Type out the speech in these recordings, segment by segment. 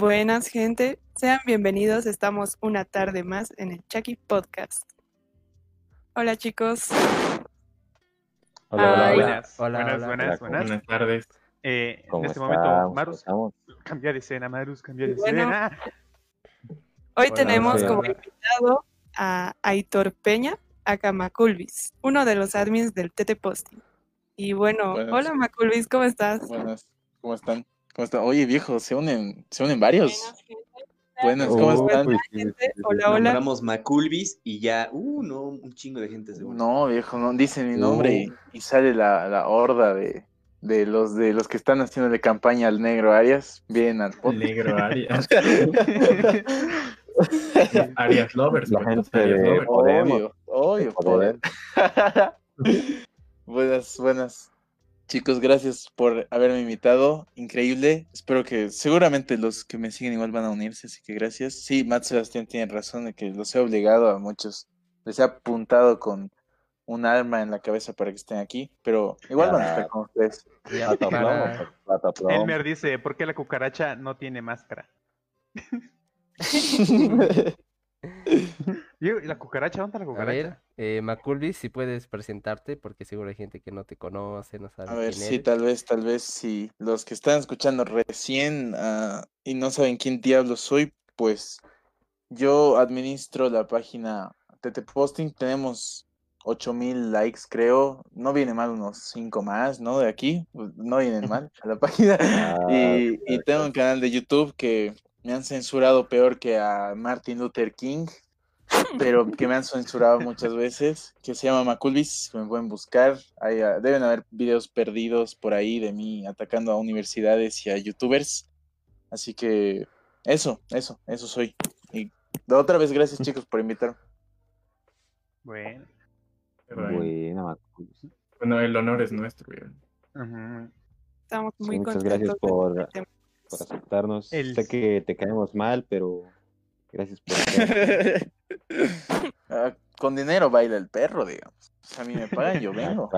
Buenas, gente. Sean bienvenidos. Estamos una tarde más en el Chucky Podcast. Hola, chicos. Hola, hola, Ay. hola. Buenas, Hola, buenas, hola. buenas, Hola, buenas. Buenas tardes. Eh, en ¿Cómo este estamos? momento, ¿Cómo Marus, cambia de escena, Marus, cambia de Bueno. escena. Hoy Hola, tenemos hola. como invitado a Aitor Peña, acá Maculvis, uno de los admins del TT Posting. Y bueno, Buenas. hola Maculvis, ¿cómo estás? Buenas, ¿cómo están? ¿Cómo están? Oye, viejo, se unen, se unen varios. Buenas. Buenas, ¿cómo Uy, están? pues, Hola, hola. Nombramos Maculvis y ya, uh, no, un chingo de gente seguro. No, viejo, no dicen mi nombre y, y sale la, la horda de, de los de los que están haciendo de campaña al negro Arias. Bien al podcast. negro Arias. Arias Lovers. La gente Arias de- Lovers. Podemos. Obvio, obvio, Poder. poder. buenas, buenas. Chicos, gracias por haberme invitado. Increíble. Espero que seguramente los que me siguen igual van a unirse, así que gracias. Sí, Matt Sebastián tiene razón de que los he obligado a muchos. Les he apuntado con un arma en la cabeza para que estén aquí, pero igual van a estar con ustedes. Elmer dice, ¿por qué la cucaracha no tiene máscara? ¿Y la cucaracha? ¿Dónde está la A cucaracha? ver, eh, Maculvis, si puedes presentarte, porque seguro hay gente que no te conoce, no sabe A ver, quién sí, eres. tal vez, tal vez, si los que están escuchando recién ah, y no saben quién diablos soy, pues yo administro la página TT Posting, tenemos 8000 likes, creo, no viene mal unos 5 más, ¿no? De aquí, pues, no vienen mal a la página. Ah, Y, y tengo un canal de YouTube que me han censurado peor que a Martin Luther King, pero que me han censurado muchas veces, que se llama Maculvis, que me pueden buscar. Hay, ah, deben haber videos perdidos por ahí de mí atacando a universidades y a youtubers. Así que eso, eso, eso soy. Y de otra vez, gracias chicos por invitarme. Bueno. Bueno. Bueno, el honor es nuestro. Estamos muy Sí, muchas contentos. gracias por- que te- Por aceptarnos. El- Sé que te caemos mal, pero gracias por. Ah, con dinero baila el perro, digamos. A mí me pagan, yo vengo.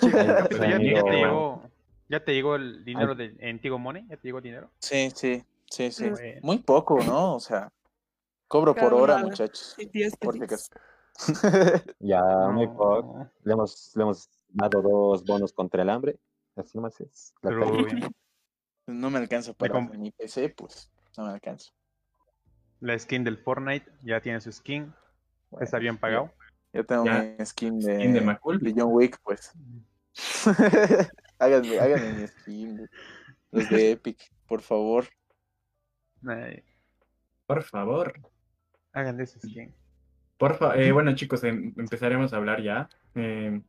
Ya, te llegó, ya te llegó el dinero de, en Tigo Money, ya te llegó el dinero. Sí, sí, sí, sí. Bueno. Muy poco, ¿no? O sea, cobro por hora, muchachos. Ya, muy poco. Le hemos, le hemos dado dos bonos contra el hambre. Así nomás es. La. No me alcanza para mi PC, pues no me alcanza. La skin del Fortnite ya tiene su skin, Bueno, está bien pagado. Yo tengo Ya. mi skin de, Skin de John Wick, pues. háganme, háganme mi skin. de- Los de Epic, por favor. Ay, Por favor. hagan de ese skin. Por fa- eh, bueno, chicos, em- empezaremos a hablar ya. Eh,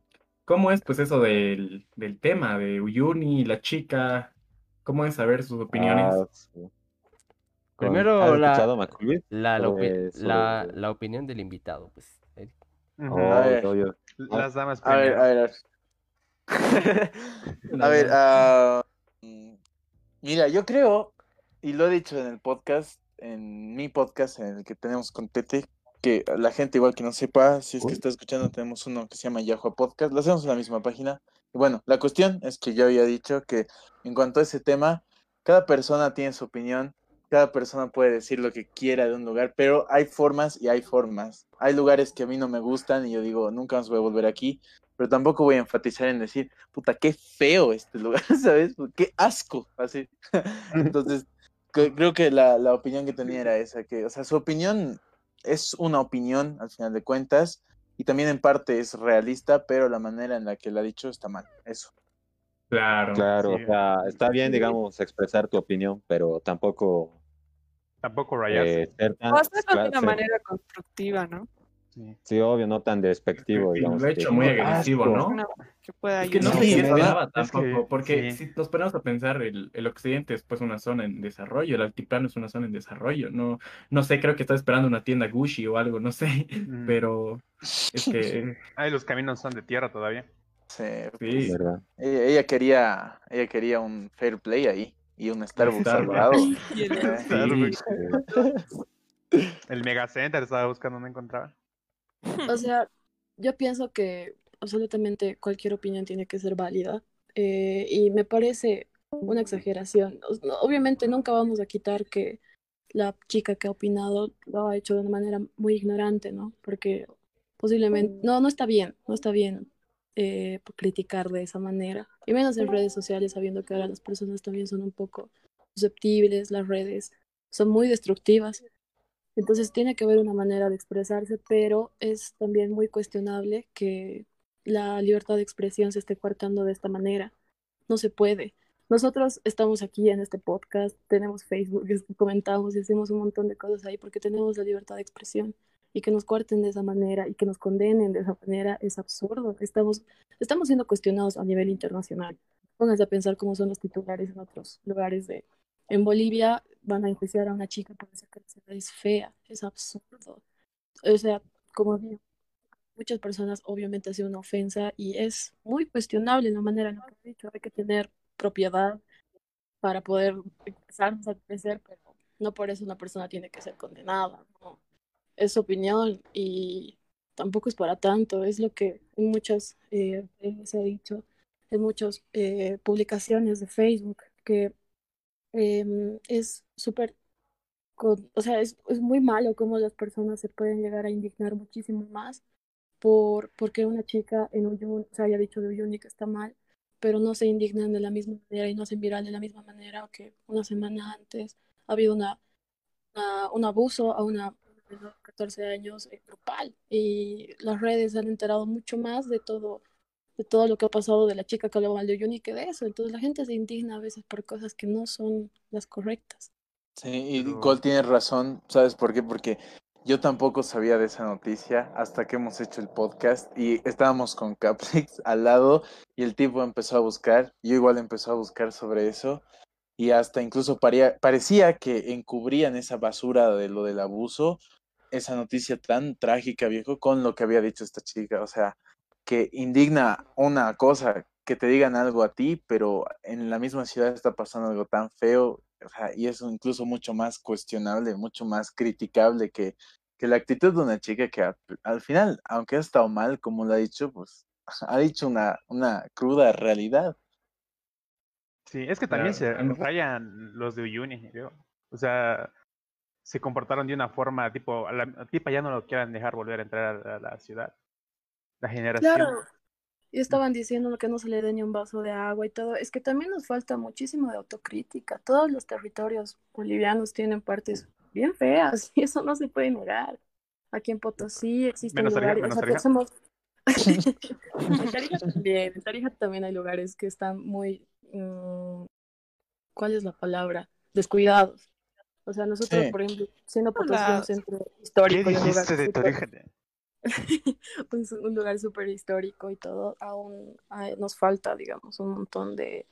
¿cómo es, pues, eso del, del tema de Uyuni, la chica? ¿Cómo es saber sus opiniones? Ah, sí. Primero ¿has la-? La, la, opi- Sobre- sobre- la, la opinión del invitado, pues. Oh, A ver. obvio. Las damas A ver, a ver, a ver. A ver, mm, mira, yo creo, y lo he dicho en el podcast, en mi podcast, en el que tenemos con Tete, que la gente igual que no sepa, si es que Uy. está escuchando, tenemos uno que se llama Yahoo Podcast, lo hacemos en la misma página. Bueno, la cuestión es que yo había dicho que en cuanto a ese tema, cada persona tiene su opinión, cada persona puede decir lo que quiera de un lugar, pero hay formas y hay formas. Hay lugares que a mí no me gustan y yo digo, nunca más voy a volver aquí, pero tampoco voy a enfatizar en decir, puta, qué feo este lugar, ¿sabes? Qué asco, así. Entonces, creo que la, la opinión que tenía era esa, que, o sea, su opinión es una opinión al final de cuentas y también en parte es realista, pero la manera en la que la ha dicho está mal, eso. Claro. Claro, Sí. o sea, está bien, digamos, expresar tu opinión, pero tampoco Tampoco rayarse. eh, ser tan. O hacerlo de una manera constructiva, ¿no? Sí. Sí, obvio, no tan despectivo, Y digamos. lo he que hecho muy agresivo, "Asco". ¿no? Es que no se es que- tampoco, porque sí. si nos ponemos a pensar, el, el occidente es pues una zona en desarrollo, el altiplano es una zona en desarrollo, no, no sé, creo que está esperando una tienda Gucci o algo, no sé, Mm. pero es que Ay, los caminos son de tierra todavía. Sí, sí, ¿verdad? ella, ella quería, ella quería un fair play ahí y un Starbucks al Starbucks. El Megacenter estaba buscando, no encontraba. O sea, yo pienso que absolutamente cualquier opinión tiene que ser válida. eh, y me parece una exageración. Obviamente nunca vamos a quitar que la chica que ha opinado lo ha hecho de una manera muy ignorante, ¿no? Porque posiblemente, no, no está bien, no está bien eh, criticar de esa manera. Y menos en redes sociales, sabiendo que ahora las personas también son un poco susceptibles, las redes son muy destructivas. Entonces tiene que haber una manera de expresarse, pero es también muy cuestionable que la libertad de expresión se esté coartando de esta manera. No se puede. Nosotros estamos aquí en este podcast, tenemos Facebook, comentamos y hacemos un montón de cosas ahí porque tenemos la libertad de expresión y que nos cuarten de esa manera y que nos condenen de esa manera es absurdo. Estamos, estamos siendo cuestionados a nivel internacional. Pónganse a pensar cómo son los titulares en otros lugares de... En Bolivia van a enjuiciar a una chica por decir que es fea. Es absurdo. O sea, como digo, muchas personas obviamente ha sido una ofensa y es muy cuestionable la manera en la que dicho. Hay que tener propiedad para poder expresarnos a crecer, pero no por eso una persona tiene que ser condenada. Es su opinión y tampoco es para tanto. Es lo que en muchas eh, se ha dicho, en muchas eh, publicaciones de Facebook, que eh, es súper o sea, es, es muy malo cómo las personas se pueden llegar a indignar muchísimo más por porque una chica en Uyuni se haya dicho de Uyuni que está mal, pero no se indignan de la misma manera y no hacen viral de la misma manera que una semana antes ha habido una, una- un abuso a una menor de 14 años grupal. Y las redes se han enterado mucho más de todo de todo lo que ha pasado de la chica que hablaba mal de Uyuni que de eso, entonces la gente se indigna a veces por cosas que no son las correctas. Sí, y Pero- Cole tiene razón, ¿sabes por qué? Porque yo tampoco sabía de esa noticia hasta que hemos hecho el podcast y estábamos con Caplix al lado y el tipo empezó a buscar, yo igual empezó a buscar sobre eso y hasta incluso paría- parecía que encubrían esa basura de lo del abuso, esa noticia tan trágica, viejo, con lo que había dicho esta chica, o sea, que indigna una cosa, que te digan algo a ti, pero en la misma ciudad está pasando algo tan feo, o sea, y es incluso mucho más cuestionable, mucho más criticable que, que la actitud de una chica que a- al final, aunque ha estado mal, como lo ha dicho, pues ha dicho una, una cruda realidad. Sí, es que también Claro, se rayan los de Uyuni, creo. O sea, se comportaron de una forma tipo, a la tipa ya no lo quieran dejar volver a entrar a, a la ciudad. La generación. Claro. Y estaban diciendo que no se le dé ni un vaso de agua y todo. Es que también nos falta muchísimo de autocrítica. Todos los territorios bolivianos tienen partes bien feas y eso no se puede negar. Aquí en Potosí existen Menos Tarija, lugares, o sea, Tarija. somos- en Tarija también, en Tarija también hay lugares que están muy, mm, ¿cuál es la palabra? Descuidados. O sea, nosotros, Sí. por ejemplo, siendo Potosí un centro ¿Qué histórico y un lugar dijiste de súper- Torija? pues, un lugar súper histórico y todo, aún hay- nos falta, digamos, un montón de,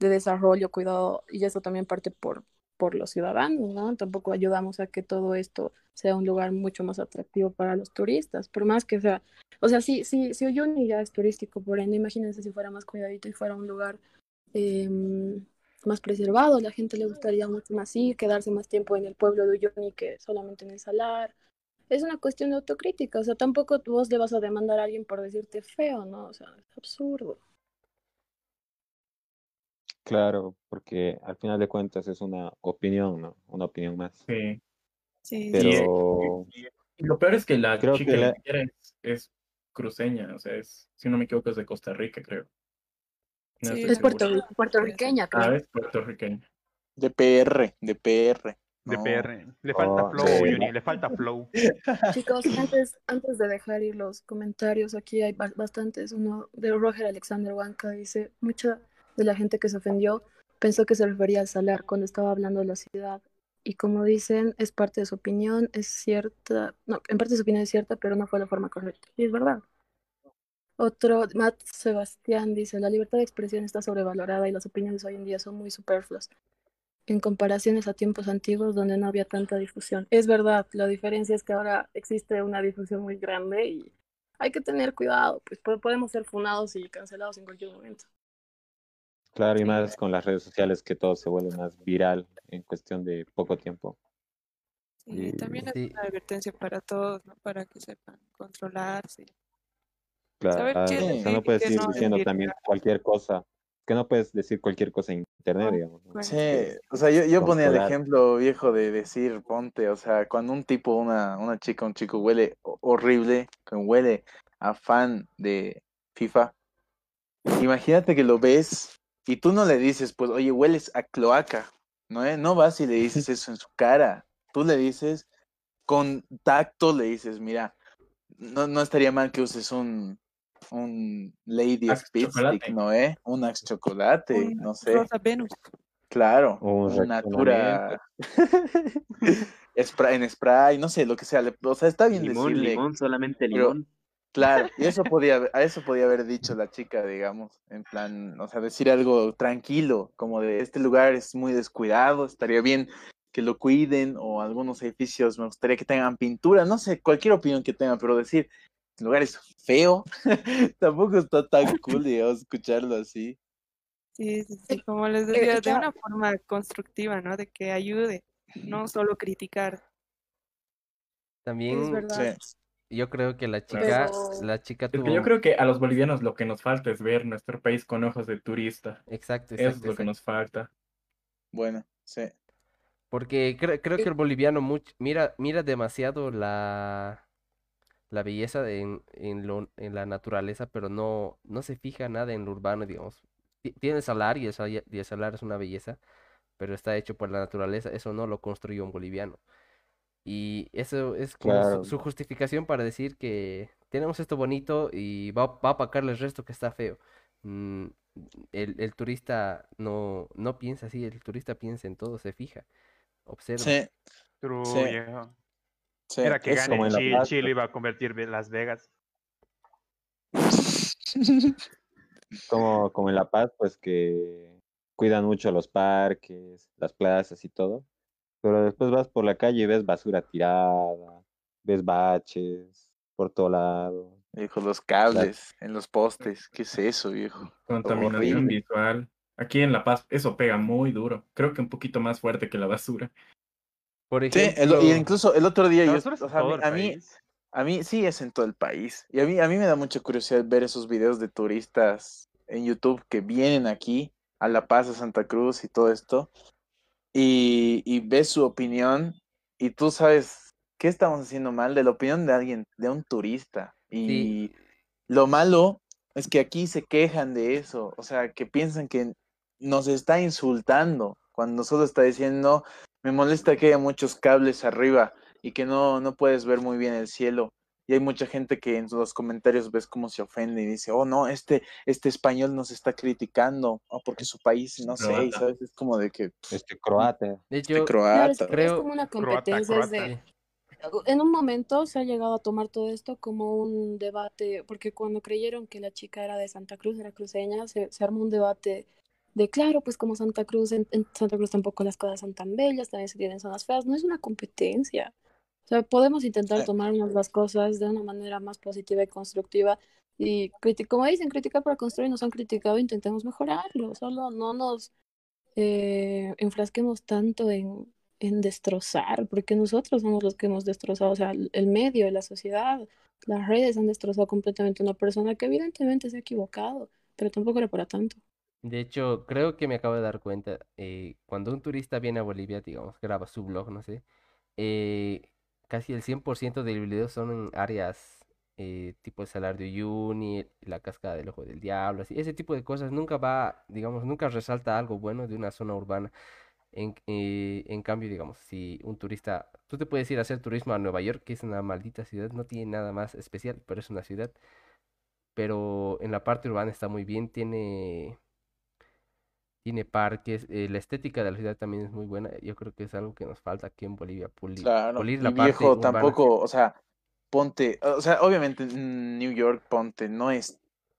de desarrollo, cuidado, y eso también parte por, por los ciudadanos, ¿no? Tampoco ayudamos a que todo esto sea un lugar mucho más atractivo para los turistas, por más que sea, o sea, sí, sí, si Uyuni ya es turístico, por ende, imagínense si fuera más cuidadito y fuera un lugar em, más preservado, la gente le gustaría mucho más ir, quedarse más tiempo en el pueblo de Uyuni que solamente en el salar, es una cuestión de autocrítica, o sea, tampoco vos le vas a demandar a alguien por decirte feo, ¿no? O sea, es absurdo. Claro, porque al final de cuentas es una opinión, ¿no? Una opinión más. Sí. Sí, Pero Y lo peor es que la Creo chica que la- siquiera es, es cruceña, o sea, es, si no me equivoco, es de Costa Rica, creo. No Sí, estoy Es puerto, puertorriqueña, Ah, creo. es puertorriqueña. De PR, de PR. De No. PR. Le falta Oh, flow, sí. Le falta flow. Chicos, antes, antes de dejar ir los comentarios, aquí hay ba- bastantes. Uno de Roger Alexander Huanca dice, mucha de la gente que se ofendió pensó que se refería al salar cuando estaba hablando de la ciudad. Y como dicen, es parte de su opinión, es cierta, no, en parte su opinión es cierta, pero no fue la forma correcta. Y es verdad. Otro, Matt Sebastián dice, la libertad de expresión está sobrevalorada y las opiniones hoy en día son muy superfluas en comparaciones a tiempos antiguos donde no había tanta difusión. Es verdad, la diferencia es que ahora existe una difusión muy grande y hay que tener cuidado, pues po- podemos ser funados y cancelados en cualquier momento. claro, y más con las redes sociales que todo se vuelve más viral en cuestión de poco tiempo. Sí, Y- también es Sí. una advertencia para todos, ¿no? Para que sepan controlarse. Claro, Saber qué o sea, decir no puedes ir no diciendo también cualquier cosa que no puedes decir cualquier cosa en internet, digamos. ¿no? Bueno, Sí, o sea, yo, yo ponía el ejemplo viejo de decir, ponte, o sea, cuando un tipo, una, una chica, un chico huele ho- horrible, que huele a fan de FIFA, imagínate que lo ves y tú no le dices, pues, oye, hueles a cloaca, ¿no? eh? No vas y le dices eso en su cara, tú le dices, con tacto le dices, mira, no, no estaría mal que uses un, un Lady Axe Speed chocolate. Stick, ¿no? eh? Un Axe Chocolate, un no sé. Rosa Venus. Claro, Un un Natura spray, en spray, no sé, lo que sea. le- O sea, está bien Limón, decirle. limón, solamente pero- limón. Claro, y eso podía, haber- a eso podía haber dicho la chica, digamos, en plan, o sea, decir algo tranquilo, como de este lugar es muy descuidado, estaría bien que lo cuiden, o algunos edificios me gustaría que tengan pintura, no sé, cualquier opinión que tengan, pero decir, lugar es feo, tampoco está tan cool, digamos, escucharlo así. Sí, sí, sí, como les Eh, decía, de una forma constructiva, ¿no? De que ayude, no solo criticar. También Es verdad. Sí. yo creo que la chica, Pero- la chica Es que tuvo... yo creo que a los bolivianos lo que nos falta es ver nuestro país con ojos de turista. Exacto, Eso es exacto, lo que exacto. nos falta. Bueno, sí. Porque cre- creo que el boliviano much- mira, mira demasiado la, la belleza de- en, en, lo, en la naturaleza, pero no, no se fija nada en lo urbano, digamos. Ti- Tiene el salar y el, sa- y el salar es una belleza, pero está hecho por la naturaleza. Eso no lo construyó un boliviano. Y eso es como su- Claro. su, justificación para decir que tenemos esto bonito y va, va a opacarle el resto que está feo. Mm, el, el turista no, no piensa así, el turista piensa en todo, se fija, observa. Sí, True, Sí. viejo. Sí. Era que eso. gane Chile, iba a convertir Ve- Las Vegas. Como, como en La Paz, pues que cuidan mucho los parques, las plazas y todo. Pero después vas por la calle y ves basura tirada, ves baches por todo lado. Viejo, los cables en los postes, ¿qué es eso, viejo? Contaminación visual. Aquí en La Paz eso pega muy duro. Creo que un poquito más fuerte que la basura. Por Sí, el- y incluso el otro día yo, o sea, a mí, a mí, país. a mí sí es en todo el país. Y a mí, a mí me da mucha curiosidad ver esos videos de turistas en YouTube que vienen aquí a La Paz, a Santa Cruz y todo esto. Y, y ves su opinión y tú sabes qué estamos haciendo mal de la opinión de alguien, de un turista. Y sí, lo malo es que aquí se quejan de eso, o sea, que piensan que nos está insultando cuando solo está diciendo, me molesta que haya muchos cables arriba y que no, no puedes ver muy bien el cielo. Y hay mucha gente que en los comentarios ves cómo se ofende y dice, oh no, este, este español nos está criticando, o porque su país, no sé, y sabes, es como de que pff, Este croata. de este hecho, croata. es creo- como una Croata, competencia. de- en un momento se ha llegado a tomar todo esto como un debate, porque cuando creyeron que la chica era de Santa Cruz, era cruceña, se, se armó un debate de, claro, pues como Santa Cruz, en, en Santa Cruz tampoco las cosas son tan bellas, también se tienen zonas feas, no es una competencia. O sea, podemos intentar tomarnos las cosas de una manera más positiva y constructiva. Y como dicen, criticar para construir, nos han criticado, intentemos mejorarlo, solo no nos eh, enfrasquemos tanto en, en destrozar, porque nosotros somos los que hemos destrozado, o sea, el, el medio, la sociedad, las redes han destrozado completamente a una persona que evidentemente se ha equivocado, pero tampoco era para tanto. De hecho, creo que me acabo de dar cuenta, eh, cuando un turista viene a Bolivia, digamos, graba su blog, no sé, eh, casi el 100% del video son en áreas eh, tipo el Salar de Uyuni, la Cascada del Ojo del Diablo, ese tipo de cosas nunca va, digamos, nunca resalta algo bueno de una zona urbana. En, en cambio, digamos, si un turista, tú te puedes ir a hacer turismo a Nueva York, que es una maldita ciudad, no tiene nada más especial, pero es una ciudad. Pero en la parte urbana está muy bien, tiene, tiene parques, eh, la estética de la ciudad también es muy buena. Yo creo que es algo que nos falta aquí en Bolivia, pulir, Claro, pulir y la parte viejo urbana. tampoco, o sea, ponte, o sea, obviamente New York, ponte, no es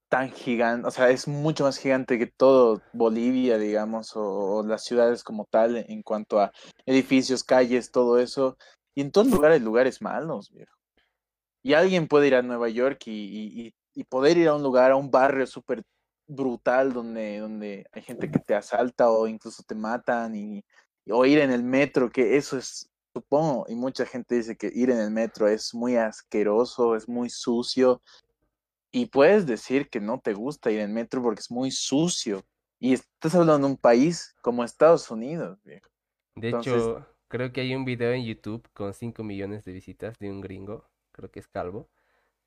tan gigante, o sea, es mucho más gigante que todo Bolivia, digamos, o, o las ciudades como tal en cuanto a edificios, calles, todo eso. Y en todo lugar hay lugares malos, viejo. Y alguien puede ir a Nueva York y, y- y- y poder ir a un lugar, a un barrio súper brutal donde, donde hay gente que te asalta o incluso te matan y, o ir en el metro, que eso es, supongo, y mucha gente dice que ir en el metro es muy asqueroso, es muy sucio, y puedes decir que no te gusta ir en metro porque es muy sucio, Y estás hablando de un país como Estados Unidos, viejo. De Entonces- hecho, creo que hay un video en YouTube con 5 millones de visitas de un gringo, creo que es Calvo,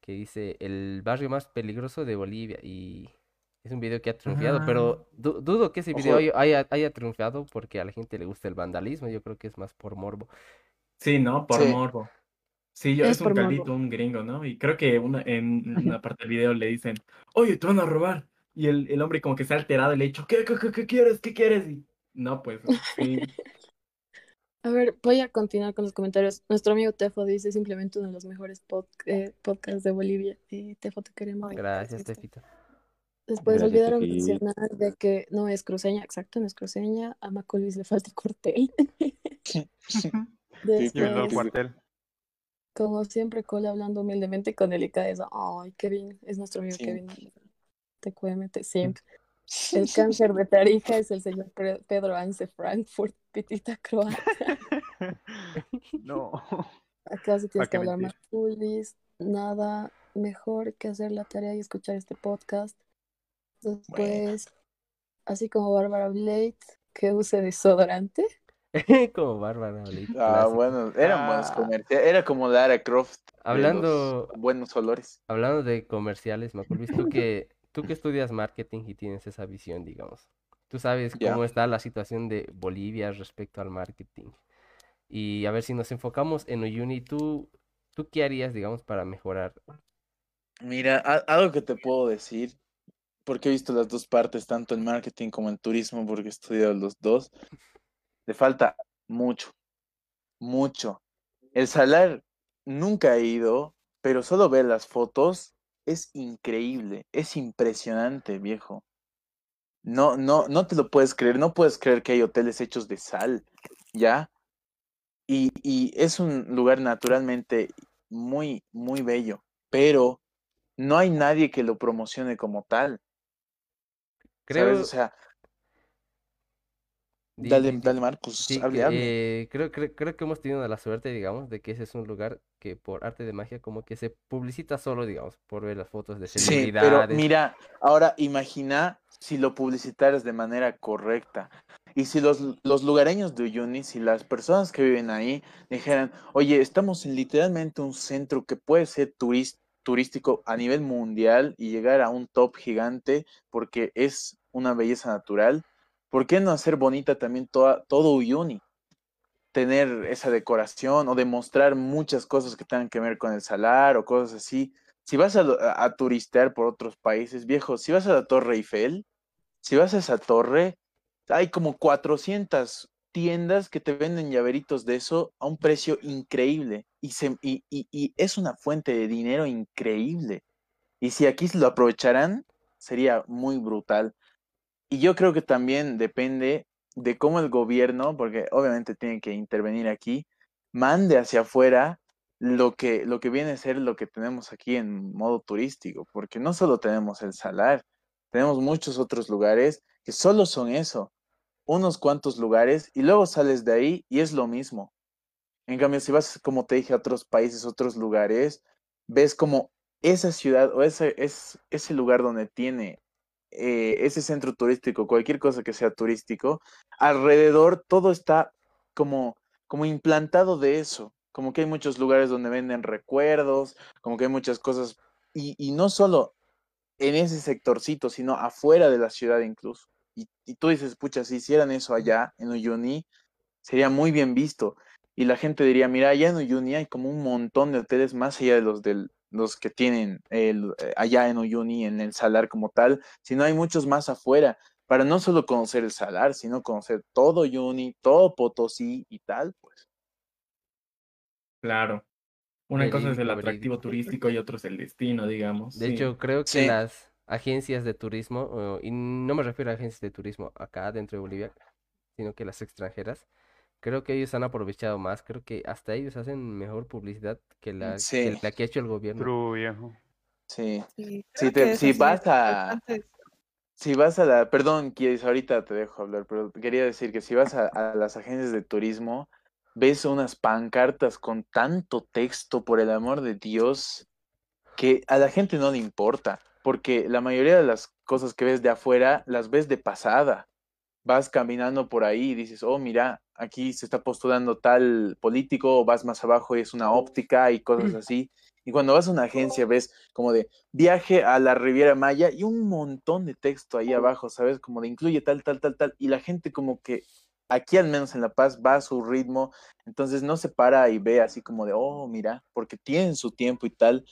que dice el barrio más peligroso de Bolivia y es un video que ha triunfado, pero du- dudo que ese Ojo. video haya, haya, haya triunfado porque a la gente le gusta el vandalismo, yo creo que es más por morbo. Sí, ¿no? Por Sí. morbo. Sí, yo, Es es un morbo. caldito, un gringo, ¿no? Y creo que una, en una parte del video le dicen, oye, te van a robar. Y el, el hombre como que se ha alterado y le ha dicho, ¿qué, qué, qué, qué quieres? ¿Qué quieres? Y no, pues, sí. A ver, voy a continuar con los comentarios. Nuestro amigo Tefo dice simplemente uno de los mejores pod- eh, podcasts de Bolivia. Eh, Tefo, te queremos. Gracias, Tefito. Después Gracias, olvidaron mencionar de que no es cruceña, exacto, no es cruceña. A Macolis le falta el Después, cuartel. como siempre, Cole hablando humildemente con delicadeza. Ay, Kevin, es nuestro amigo Sí. Kevin. Te cuémete siempre. El cáncer de Tarija es el señor Pedro Anse Frankfurt, pitita croata. No. Acá sí tienes que hablar mentir? más. Nada mejor que hacer la tarea y escuchar este podcast. Después, así como Bárbara Blade, que use desodorante. Como Bárbara Blake, Ah, clásico. bueno, eran buenos Ah. comerciales. Era como Lara Croft. Hablando- buenos olores. Hablando de comerciales, Maculvis, tú que, tú que estudias marketing y tienes esa visión, digamos, tú sabes cómo está la situación de Bolivia respecto al marketing. Y a ver si nos enfocamos en Uyuni, ¿tú, tú qué harías, digamos, para mejorar? Mira, algo que te puedo decir, porque he visto las dos partes, tanto en marketing como en turismo, porque he estudiado los dos, le falta mucho, mucho. El salar nunca he ido, pero solo ver las fotos es increíble, es impresionante, viejo. No, no, no te lo puedes creer, no puedes creer que hay hoteles hechos de sal, ¿ya? Y, y es un lugar naturalmente muy, muy bello, pero no hay nadie que lo promocione como tal, Creo, ¿sabes? O sea, dale, di- dale Marcos, sí, hable, eh, creo, creo, creo que hemos tenido la suerte, digamos, de que ese es un lugar que por arte de magia como que se publicita solo, digamos, por ver las fotos de Sí, pero celebridades. mira, ahora imagina si lo publicitaras de manera correcta. Y si los, los lugareños de Uyuni, si las personas que viven ahí dijeran, oye, estamos en literalmente un centro que puede ser turis- turístico a nivel mundial y llegar a un top gigante porque es una belleza natural, ¿por qué no hacer bonita también toda, todo Uyuni? Tener esa decoración o demostrar muchas cosas que tengan que ver con el salar o cosas así. Si vas a, turistear por otros países, viejo, si vas a la Torre Eiffel, si vas a esa torre, hay como 400 tiendas que te venden llaveritos de eso a un precio increíble y, es una fuente de dinero increíble. Y si aquí lo aprovecharán, sería muy brutal. Y yo creo que también depende de cómo el gobierno, porque obviamente tiene que intervenir aquí, mande hacia afuera lo que, lo que viene a ser lo que tenemos aquí en modo turístico, porque no solo tenemos el salar, tenemos muchos otros lugares que solo son eso, unos cuantos lugares, y luego sales de ahí y es lo mismo. En cambio, si vas, como te dije, a otros países, otros lugares, ves como esa ciudad o ese, es, ese lugar donde tiene eh, ese centro turístico, cualquier cosa que sea turístico, alrededor todo está como, como implantado de eso, como que hay muchos lugares donde venden recuerdos, como que hay muchas cosas, y, y no solo en ese sectorcito, sino afuera de la ciudad incluso. Y, y tú dices, pucha, si hicieran eso allá en Uyuni, sería muy bien visto. Y la gente diría, mira, allá en Uyuni hay como un montón de hoteles más allá de los, del, los que tienen el, eh, allá en Uyuni, en el Salar como tal, sino hay muchos más afuera, para no solo conocer el Salar, sino conocer todo Uyuni, todo Potosí y tal, pues. Claro. Una cosa es el atractivo verídico. turístico y otro es el destino, digamos. De sí. hecho, creo que Sí. las agencias de turismo, y no me refiero a agencias de turismo acá dentro de Bolivia, sino que las extranjeras, creo que ellos han aprovechado más, creo que hasta ellos hacen mejor publicidad que la, que Sí. la que ha hecho el gobierno. True, viejo. Sí. Sí, Si te- si vas a-. Si vas a la, perdón, Kies, ahorita te dejo hablar, pero quería decir que si vas a, a las agencias de turismo, ves unas pancartas con tanto texto, por el amor de Dios, que a la gente no le importa. Porque la mayoría de las cosas que ves de afuera las ves de pasada. Vas caminando por ahí y dices, oh, mira, aquí se está postulando tal político, o vas más abajo y es una óptica y cosas así. Y cuando vas a una agencia ves como de viaje a la Riviera Maya y un montón de texto ahí abajo, ¿sabes? Como de incluye tal, tal, tal, tal. Y la gente como que aquí al menos en La Paz va a su ritmo, entonces no se para y ve así como de, oh, mira, porque tienen su tiempo y tal.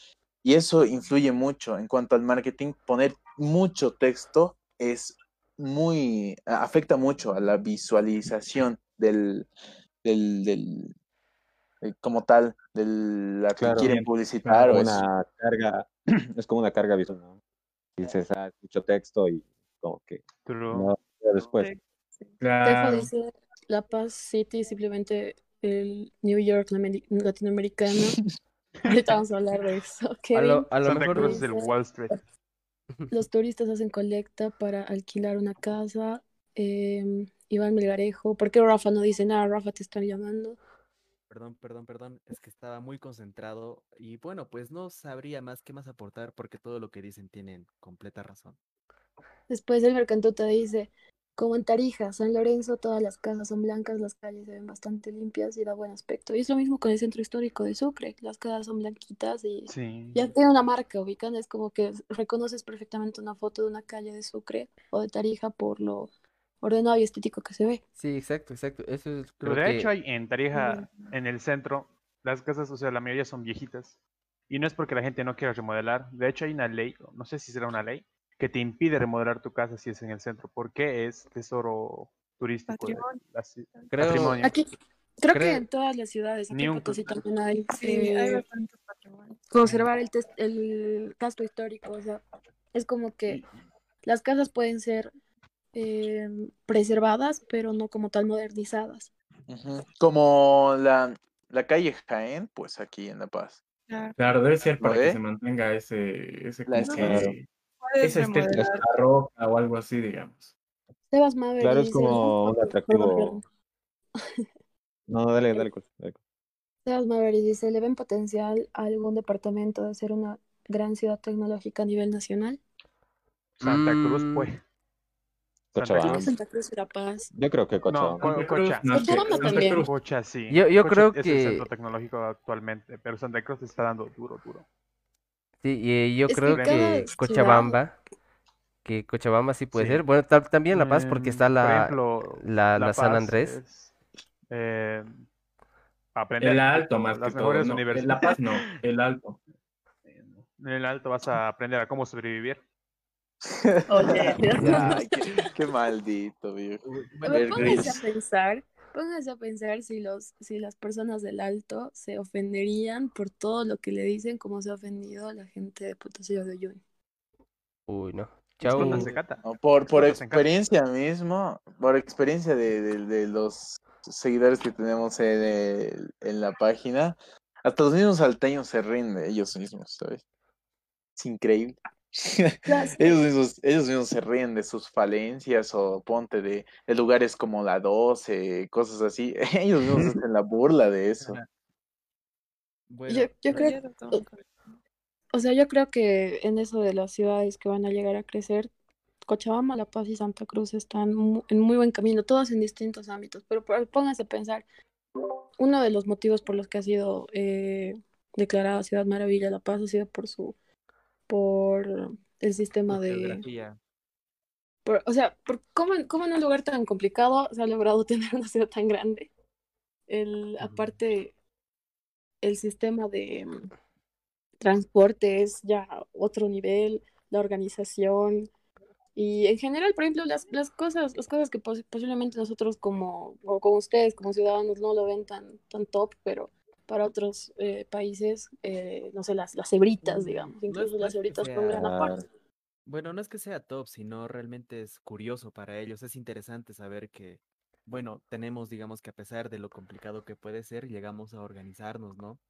Y eso influye mucho en cuanto al marketing. Poner mucho texto es muy, afecta mucho a la visualización del, del, del como tal, de la que Claro. quieren publicitar. es- una carga, es como una carga visual, ¿no? Dices, ah, mucho texto y como que True. no después. Claro. dice La Paz City, simplemente el New York latinoamericano. Ahorita vamos a hablar de eso. A lo, a lo Santa mejor Cruz es el dice- Wall Street. los turistas hacen colecta para alquilar una casa. Eh, Iván Melgarejo, ¿por qué Rafa no dice nada? Rafa te está llamando. Perdón, perdón, perdón, es que estaba muy concentrado y bueno, pues no sabría más qué más aportar porque todo lo que dicen tienen completa razón. Después el Mercantuta dice, como en Tarija, San Lorenzo, todas las casas son blancas, las calles se ven bastante limpias y da buen aspecto. Y es lo mismo con el centro histórico de Sucre, las casas son blanquitas y Sí. ya tiene una marca, ubican, es como que reconoces perfectamente una foto de una calle de Sucre o de Tarija por lo ordenado y estético que se ve. Sí, exacto, exacto. Eso es, Pero de que... hecho hay en Tarija, en el centro, las casas, o sea, la mayoría son viejitas. Y no es porque la gente no quiera remodelar. De hecho hay una ley, no sé si será una ley, que te impide remodelar tu casa si es en el centro, porque es tesoro turístico de Patrimonio. Creo- patrimonio. Aquí, creo que en todas las ciudades, aquí un- también hay Sí, hay eh, conservar el, tes- el casco histórico, o sea, es como que las casas pueden ser eh, preservadas, pero no como tal modernizadas. Como la, la calle Jaén, pues aquí en La Paz. Claro. Debe ser para ¿Lo que se mantenga ese, ese La esa estética barroca o algo así, digamos. Sebas Maverick Claro, es como un atractivo. No, dale, dale, dale. Sebas Maverick dice, ¿le ven potencial a algún departamento de ser una gran ciudad tecnológica a nivel nacional? Santa Cruz, Mm, pues. Cochabamba. Cruz. Santa Cruz La Paz. Yo creo que No, Cochabamba. Cocha. no, Cochabamba también. Cocha, sí. Yo- yo Cocha creo es el que- centro tecnológico actualmente, pero Santa Cruz está dando duro, duro. Sí, y yo Es que creo cada que ciudad- Cochabamba, que Cochabamba sí puede Sí. ser. Bueno, ta- también La Paz porque Mm, está por la, ejemplo, la, la San Paz Andrés. es, eh, aprender El alto más que las todo. mejores No. La Paz no, el alto. En el alto vas a aprender a cómo sobrevivir. Oye, Ay, qué, qué maldito, viejo. Pónganse Grylls. a pensar, pónganse a pensar si los, si las personas del alto se ofenderían por todo lo que le dicen, como se ha ofendido la gente de Potosí o de Uyuni. Uy, no. Chau. Explota, se cata. No, por, por experiencia mismo, por experiencia de, de- de los seguidores que tenemos en, el- en la página, hasta los mismos salteños se ríen de ellos mismos, ¿sabes? Es increíble. ellos, mismos, ellos mismos se ríen de sus falencias o ponte de, de lugares como la 12, cosas así. Ellos mismos hacen la burla de eso. Bueno, Yo, yo creo, o sea, yo creo que en eso de las ciudades que van a llegar a crecer, Cochabamba, La Paz y Santa Cruz están en muy buen camino, todos en distintos ámbitos, pero pónganse a pensar, uno de los motivos por los que ha sido eh, declarada Ciudad Maravilla La Paz ha sido por su, por el sistema de, geografía. por- o sea, por cómo, en- cómo en un lugar tan complicado se ha logrado tener una ciudad tan grande. El, aparte, el sistema de mm, transporte es ya otro nivel, la organización y en general, por ejemplo, las, las cosas, las cosas que pos- posiblemente nosotros como, o como ustedes, como ciudadanos, no lo ven tan, tan top, pero para otros eh, países, eh, no sé, las, las cebritas, Mm, digamos, incluso no las cebritas son gran sea- aparte. Bueno, no es que sea top, sino realmente es curioso para ellos. Es interesante saber que, bueno, tenemos, digamos que a pesar de lo complicado que puede ser, llegamos a organizarnos, ¿no?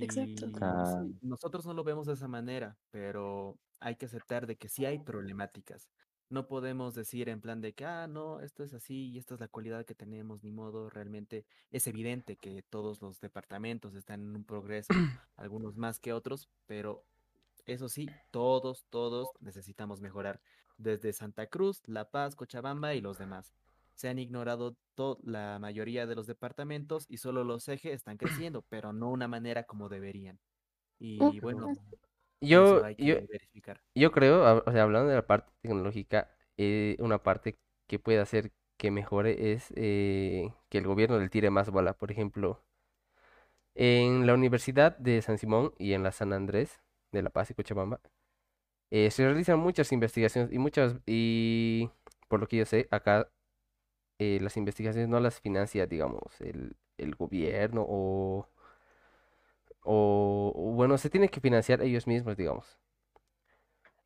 Exacto. Y nosotros no lo vemos de esa manera, pero hay que aceptar de que sí hay problemáticas. No podemos decir en plan de que, ah, no, esto es así y esta es la cualidad que tenemos, ni modo. Realmente es evidente que todos los departamentos están en un progreso, algunos más que otros, pero Eso sí, todos, todos necesitamos mejorar, desde Santa Cruz, La Paz, Cochabamba y los demás. Se han ignorado la mayoría de los departamentos y solo los ejes están creciendo, pero no una manera como deberían. Y bueno, Yo, eso hay yo, yo creo, o sea, hablando de la parte tecnológica, eh, una parte que puede hacer que mejore es eh, que el gobierno le tire más bola. Por ejemplo, en la Universidad de San Simón y en la San Andrés de La Paz y Cochabamba, eh, se realizan muchas investigaciones y muchas, y por lo que yo sé, acá las investigaciones no las financia, digamos, el, el gobierno o, o, bueno, se tienen que financiar ellos mismos, digamos.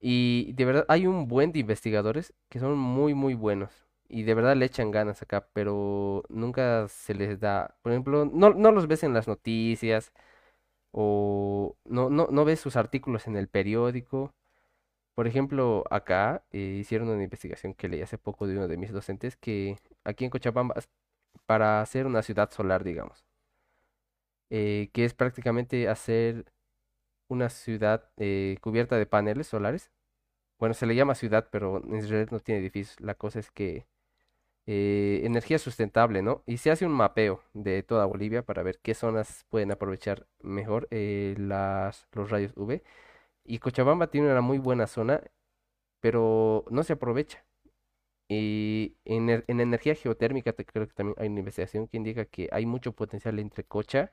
Y de verdad hay un buen de investigadores que son muy, muy buenos. Y de verdad le echan ganas acá, pero nunca se les da. Por ejemplo, no, no los ves en las noticias o no, no, no ves sus artículos en el periódico. Por ejemplo, acá eh, hicieron una investigación que leí hace poco de uno de mis docentes que aquí en Cochabamba, para hacer una ciudad solar, digamos, eh, que es prácticamente hacer una ciudad eh, cubierta de paneles solares. Bueno, se le llama ciudad, pero en realidad no tiene edificios. La cosa es que eh, energía sustentable, ¿no? Y se hace un mapeo de toda Bolivia para ver qué zonas pueden aprovechar mejor las, los rayos UV. Y Cochabamba tiene una muy buena zona, pero no se aprovecha. Y en, er- en energía geotérmica creo que también hay una investigación que indica que hay mucho potencial entre Cocha,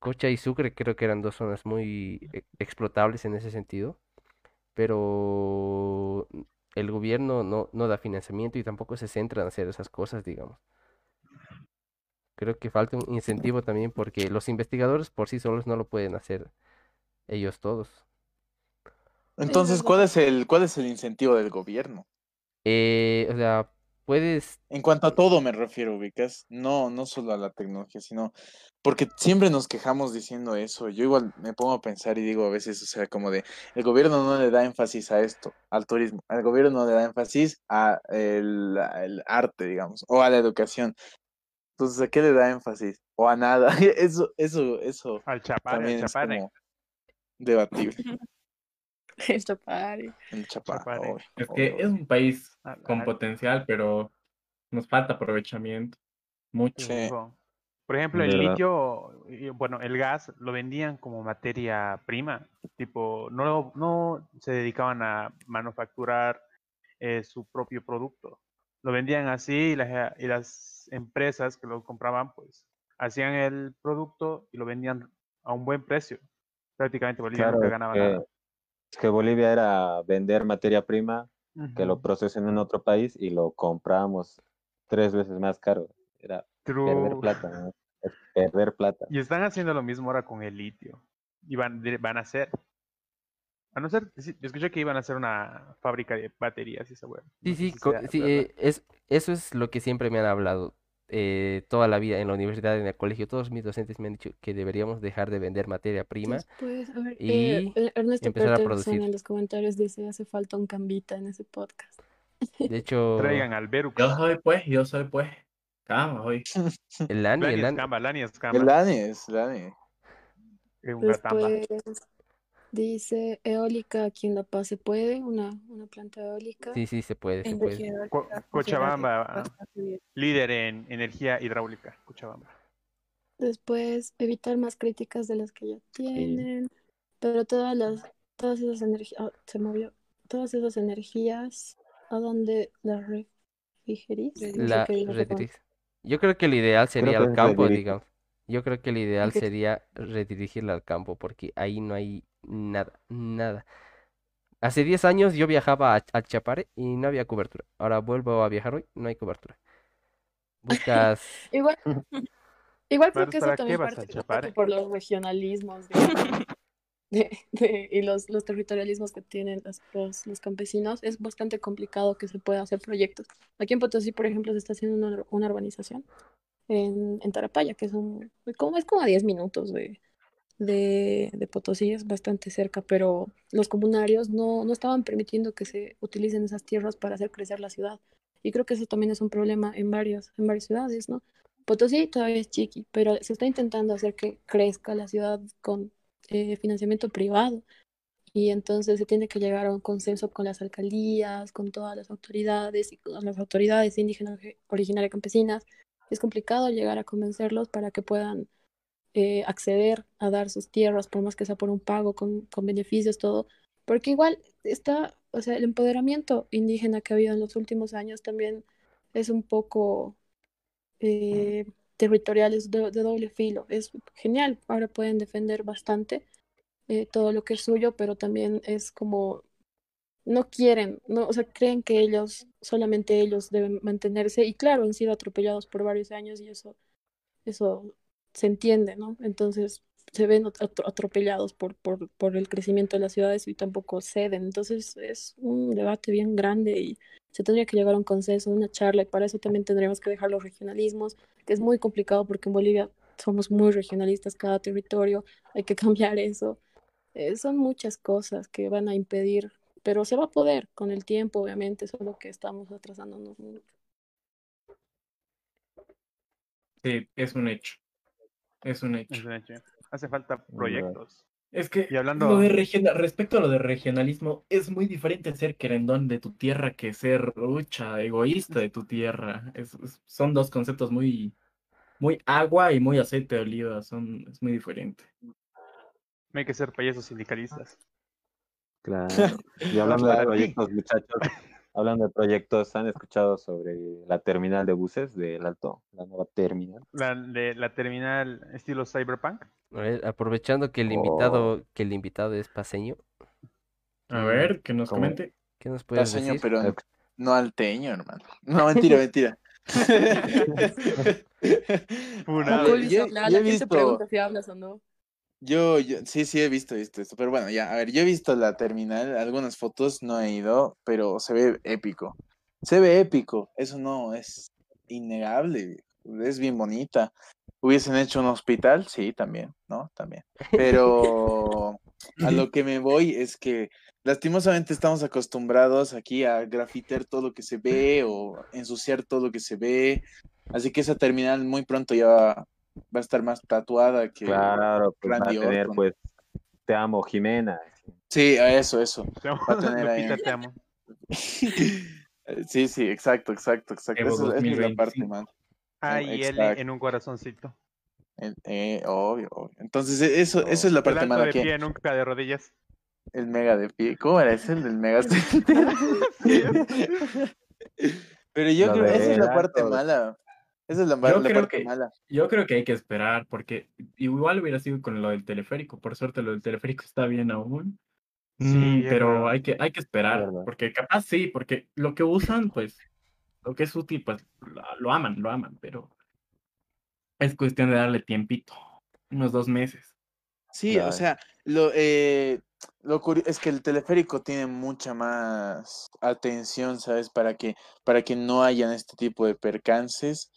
Cocha y Sucre, creo que eran dos zonas muy e- explotables en ese sentido, pero el gobierno no, no da financiamiento y tampoco se centra en hacer esas cosas, digamos. Creo que falta un incentivo también porque los investigadores por sí solos no lo pueden hacer ellos todos. Entonces. ¿cuál es el, cuál es el incentivo del gobierno? Eh, o sea, puedes En cuanto a todo me refiero, ubicas, no, no solo a la tecnología, sino porque siempre nos quejamos diciendo eso. Yo igual me pongo a pensar y digo a veces, o sea, como de, el gobierno no le da énfasis a esto, al turismo, el gobierno no le da énfasis a el, a el arte, digamos, o a la educación. Entonces, ¿a qué le da énfasis? O a nada. Eso, eso, eso Al chapare, al también es chapare. como debatible. El chapare. El chapa, Chapare. Es que es un país Al- con al- potencial, pero nos falta aprovechamiento. Mucho. Sí. Por ejemplo, el litio, bueno, el gas lo vendían como materia prima, tipo, no, no se dedicaban a manufacturar eh, su propio producto. Lo vendían así y las, y las empresas que lo compraban, pues, hacían el producto y lo vendían a un buen precio. Prácticamente Bolivia Claro, nunca es ganaba que, nada. Es que Bolivia era vender materia prima, que lo procesen en otro país y lo compramos tres veces más caro. Era perder True. plata, ¿no? Es perder plata. Y están haciendo lo mismo ahora con el litio. Y van, van a hacer. A no ser, sí, yo escuché que iban a hacer una fábrica de baterías y esa weá. Sí, No sí, sea sí, eh, es, eso es lo que siempre me han hablado eh, toda la vida en la universidad, en el colegio. Todos mis docentes me han dicho que deberíamos dejar de vender materia prima Después, a ver, y eh, Er- Ernesto empezar a producir. en los comentarios dice, hace falta un cambita en ese podcast. De hecho, Traigan al Berux. Yo soy pues, yo soy pues. Cama, hoy. el Lani, Lani el Lani. El. Lani es Lani. Después dice, eólica aquí en La Paz se puede, una, una planta eólica. Sí, sí, se puede, se puede. Energía Co- eólica Cochabamba, bien. líder en energía hidráulica. Cochabamba. Después, evitar más críticas de las que ya tienen. Pero todas las, todas esas energías, se movió, todas esas energías, ¿a dónde las refrigerís? La. Yo creo que lo ideal sería es campo, digamos. Yo creo que lo ideal sería redirigirla al campo, porque ahí no hay nada, nada. Hace 10 años yo viajaba a, a Chapare y no había cobertura. Ahora vuelvo a viajar hoy, no hay cobertura. Buscas... Igual, igual creo que eso ¿para qué también parte por los regionalismos de, de- de- y los, los territorialismos que tienen los, los, los campesinos. Es bastante complicado que se pueda hacer proyectos. Aquí en Potosí, por ejemplo, se está haciendo una, una urbanización en, en Tarapaya, que es, un, como, es como a 10 minutos de, de, de Potosí, es bastante cerca, pero los comunarios no, no estaban permitiendo que se utilicen esas tierras para hacer crecer la ciudad. Y creo que eso también es un problema en varias, en varias ciudades, ¿no? Potosí todavía es chiqui, pero se está intentando hacer que crezca la ciudad con eh, financiamiento privado. y entonces se tiene que llegar a un consenso con las alcaldías, con todas las autoridades y con las autoridades indígenas originarias campesinas. Es complicado llegar a convencerlos para que puedan eh, acceder a dar sus tierras, por más que sea por un pago, con, con beneficios, todo, porque igual está, o sea, el empoderamiento indígena que ha habido en los últimos años también es un poco eh, territorial, es de, doble filo, es genial, ahora pueden defender bastante eh, todo lo que es suyo, pero también es como no quieren, no, o sea, creen que ellos, solamente ellos deben mantenerse, y claro, han sido atropellados por varios años y eso, eso se entiende, ¿no? Entonces se ven atro- atropellados por, por, por el crecimiento de las ciudades y tampoco ceden. Entonces es un debate bien grande y se tendría que llegar a un consenso, una charla, y para eso también tendríamos que dejar los regionalismos, que es muy complicado porque en Bolivia somos muy regionalistas, cada territorio, hay que cambiar eso. Eh, son muchas cosas que van a impedir, pero se va a poder con el tiempo, obviamente, solo que estamos atrasándonos mucho. Sí, es un hecho. Es un hecho. Es un hecho. Hace falta proyectos. Es que Y hablando- lo de regional, respecto a lo de regionalismo, es muy diferente ser querendón de tu tierra que ser lucha, egoísta de tu tierra. Es- es- son dos conceptos muy, muy agua y muy aceite de oliva. Son, es muy diferente. No hay que ser payasos sindicalistas. Claro. Y hablando de proyectos, muchachos, hablando de proyectos, ¿han escuchado sobre la terminal de buses del Alto? La nueva terminal. La, de, la terminal estilo cyberpunk. A ver, aprovechando que el Oh. invitado, que el invitado es paseño, A ¿qué- ver, que nos ¿Cómo? comente. ¿qué nos puedes Paseño, decir? pero no alteño, hermano. No, mentira, mentira. Funado. A ver, Uy, yo- la, yo la he gente visto- pregunta si hablas o no. Yo, yo, sí, sí he visto, visto esto, pero bueno, ya, a ver, yo he visto la terminal, algunas fotos, no he ido, pero se ve épico. Se ve épico, eso no es innegable, es bien bonita. ¿Hubiesen hecho un hospital? Sí, también, ¿no? También. Pero a lo que me voy es que lastimosamente estamos acostumbrados aquí a grafitear todo lo que se ve o ensuciar todo lo que se ve, así que esa terminal muy pronto ya va, va a estar más tatuada que... Claro, pues va a tener, Orton. pues, te amo, Jimena. Sí, a eso, eso. Te amo, Va a tener ahí- Lupita, te amo. Sí, sí, exacto, exacto, exacto. Evo Esa, esa es la parte, 2025. man. Ah, y él en un corazoncito. Eh, eh, obvio, obvio. Entonces, eso, eso es la El parte mala de que pie, nunca de rodillas. el mega de pie. ¿Cómo era ese? El del mega. Pero yo creo que esa es la parte mala. Esa es la, Yo la creo parte que- mala. Yo creo que hay que esperar, porque igual hubiera sido con lo del teleférico. Por suerte, lo del teleférico está bien aún. Sí, Mm, es pero hay que, hay que esperar, porque capaz sí, porque lo que usan, pues, lo que es útil, pues, lo, lo aman, lo aman, pero es cuestión de darle tiempito, unos dos meses. Sí, Claro. o sea, lo, eh, lo es que el teleférico tiene mucha más atención, ¿sabes? Para que, para que no hayan este tipo de percances.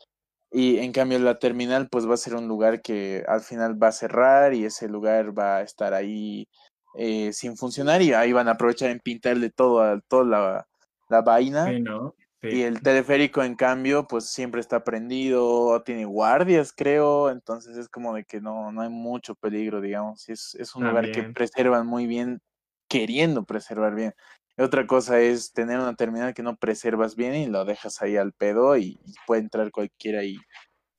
Y en cambio la terminal pues va a ser un lugar que al final va a cerrar y ese lugar va a estar ahí eh, sin funcionar y ahí van a aprovechar en pintarle todo a, toda la, la vaina. Sí, ¿no? Sí. Y el teleférico, en cambio, pues siempre está prendido, tiene guardias, creo, entonces es como de que no, no hay mucho peligro, digamos. Es, es un lugar que preservan muy bien, queriendo preservar bien. Otra cosa es tener una terminal que no preservas bien y lo dejas ahí al pedo y, y puede entrar cualquiera y,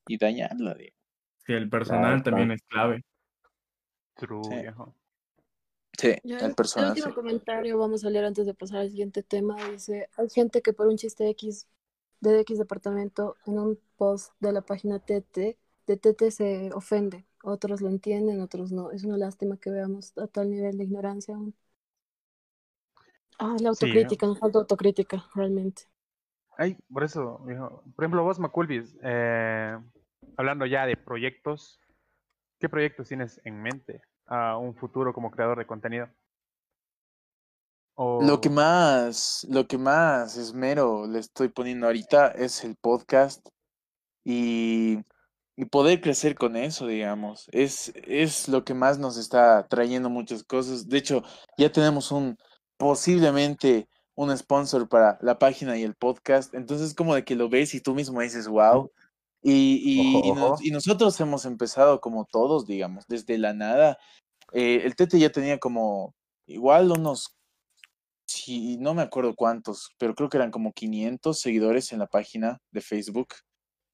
y dañarla. digamos. Sí, el personal también es clave. True, Sí. viejo. Sí, Ya, el el personal. último sí. comentario vamos a leer antes de pasar al siguiente tema. Dice, hay gente que por un chiste X de X departamento en un post de la página TT, de TT se ofende. Otros lo entienden, otros no. Es una lástima que veamos a tal nivel de ignorancia aún. Ah, la Sí, ¿no? autocrítica, nos falta autocrítica, realmente. Ay, por eso, viejo. Por ejemplo, vos, Maculvis, eh, hablando ya de proyectos, ¿qué proyectos tienes en mente a un futuro como creador de contenido? O... Lo que más, lo que más esmero le estoy poniendo ahorita es el podcast y, y poder crecer con eso, digamos. Es, es lo que más nos está trayendo muchas cosas. De hecho, ya tenemos un posiblemente un sponsor para la página y el podcast. Entonces, como de que lo ves y tú mismo dices, wow. Y, y, Ojo, y nos- ojo. y nosotros hemos empezado como todos, digamos, desde la nada. Eh, el Tete ya tenía como igual unos, sí, no me acuerdo cuántos, pero creo que eran como 500 seguidores en la página de Facebook.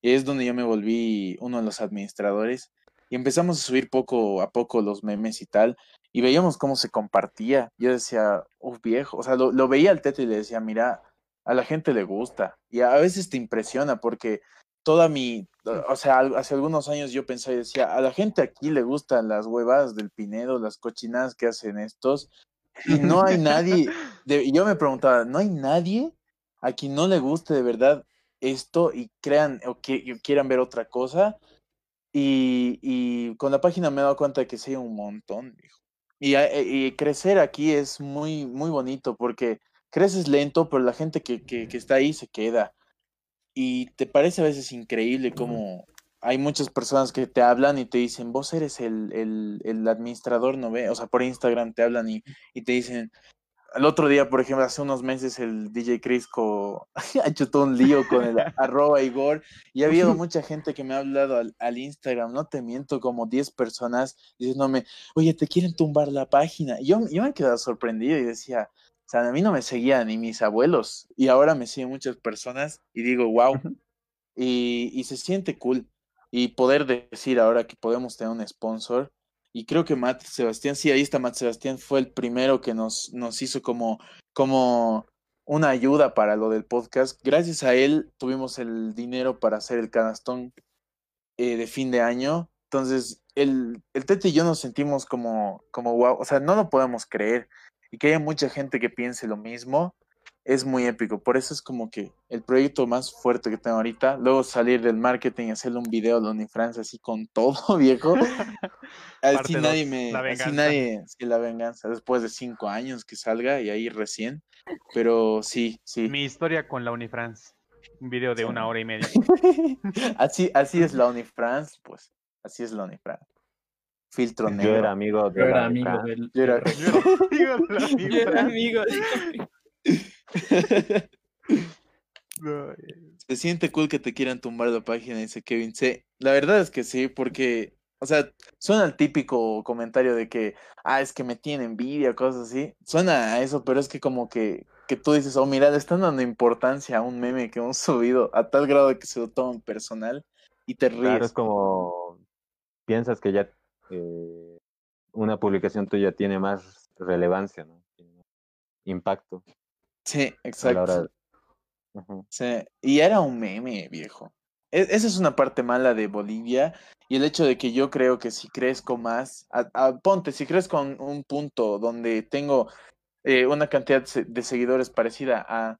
Y es donde yo me volví uno de los administradores. Y empezamos a subir poco a poco los memes y tal. Y veíamos cómo se compartía. Yo decía, uff, viejo. O sea, lo, lo veía al teto y le decía, mira, a la gente le gusta. Y a veces te impresiona porque toda mi, o sea, hace algunos años yo pensaba y decía, a la gente aquí le gustan las huevadas del Pinedo, las cochinadas que hacen estos, y no hay nadie, de- y yo me preguntaba, ¿no hay nadie a quien no le guste de verdad esto y crean o que quieran ver otra cosa? Y, y con la página me he dado cuenta de que sí hay un montón, viejo. Y, e- y crecer aquí es muy, muy bonito porque creces lento, pero la gente que, que, que está ahí se queda. Y te parece a veces increíble como hay muchas personas que te hablan y te dicen, vos eres el, el, el administrador, ¿no ve? O sea, por Instagram te hablan y, y te dicen, el otro día, por ejemplo, hace unos meses el DJ Crisco ha hecho todo un lío con el arroba Igor y ha habido mucha gente que me ha hablado al, al Instagram, no te miento, como 10 personas diciéndome, oye, te quieren tumbar la página. Y yo, yo me he quedado sorprendido y decía, o sea, a mí no me seguían ni mis abuelos y ahora me siguen muchas personas y digo, wow, y, y se siente cool. Y poder decir ahora que podemos tener un sponsor. Y creo que Matt Sebastián, sí, ahí está Matt Sebastián, fue el primero que nos, nos hizo como, como una ayuda para lo del podcast. Gracias a él tuvimos el dinero para hacer el canastón eh, de fin de año. Entonces, el, el Tete y yo nos sentimos como, como wow, o sea, no lo podemos creer. Y que haya mucha gente que piense lo mismo es muy épico. Por eso es como que el proyecto más fuerte que tengo ahorita. Luego salir del marketing y hacerle un video de OnlyFans así con todo, viejo. Así Parte nadie dos, me. la así nadie. Sí, la venganza. Después de cinco años que salga y ahí recién. Pero sí, sí. Mi historia con la Unifrance. Un video de una hora y media. así, así es la OnlyFans, pues. Así es la OnlyFans. Filtro Yo negro. era amigo de Yo era la amigo del. Yo era- Digo, la Yo era Unifrance. amigo de- No, Se siente cool que te quieran tumbar la página, dice Kevin. Sí, la verdad es que sí, porque, o sea, suena el típico comentario de que, ah, es que me tiene envidia, cosas así. Suena a eso, pero es que como que, que tú dices, oh, mira, le están dando importancia a un meme que hemos subido a tal grado de que se lo toman personal y te ríes. Claro, es como piensas que ya eh, una publicación tuya tiene más relevancia, ¿no? Impacto Sí, a exacto. Sí, y era un meme, viejo. E- esa es una parte mala de Bolivia y el hecho de que yo creo que si crezco más, a- a- ponte, si crezco en un punto donde tengo eh, una cantidad de seguidores parecida a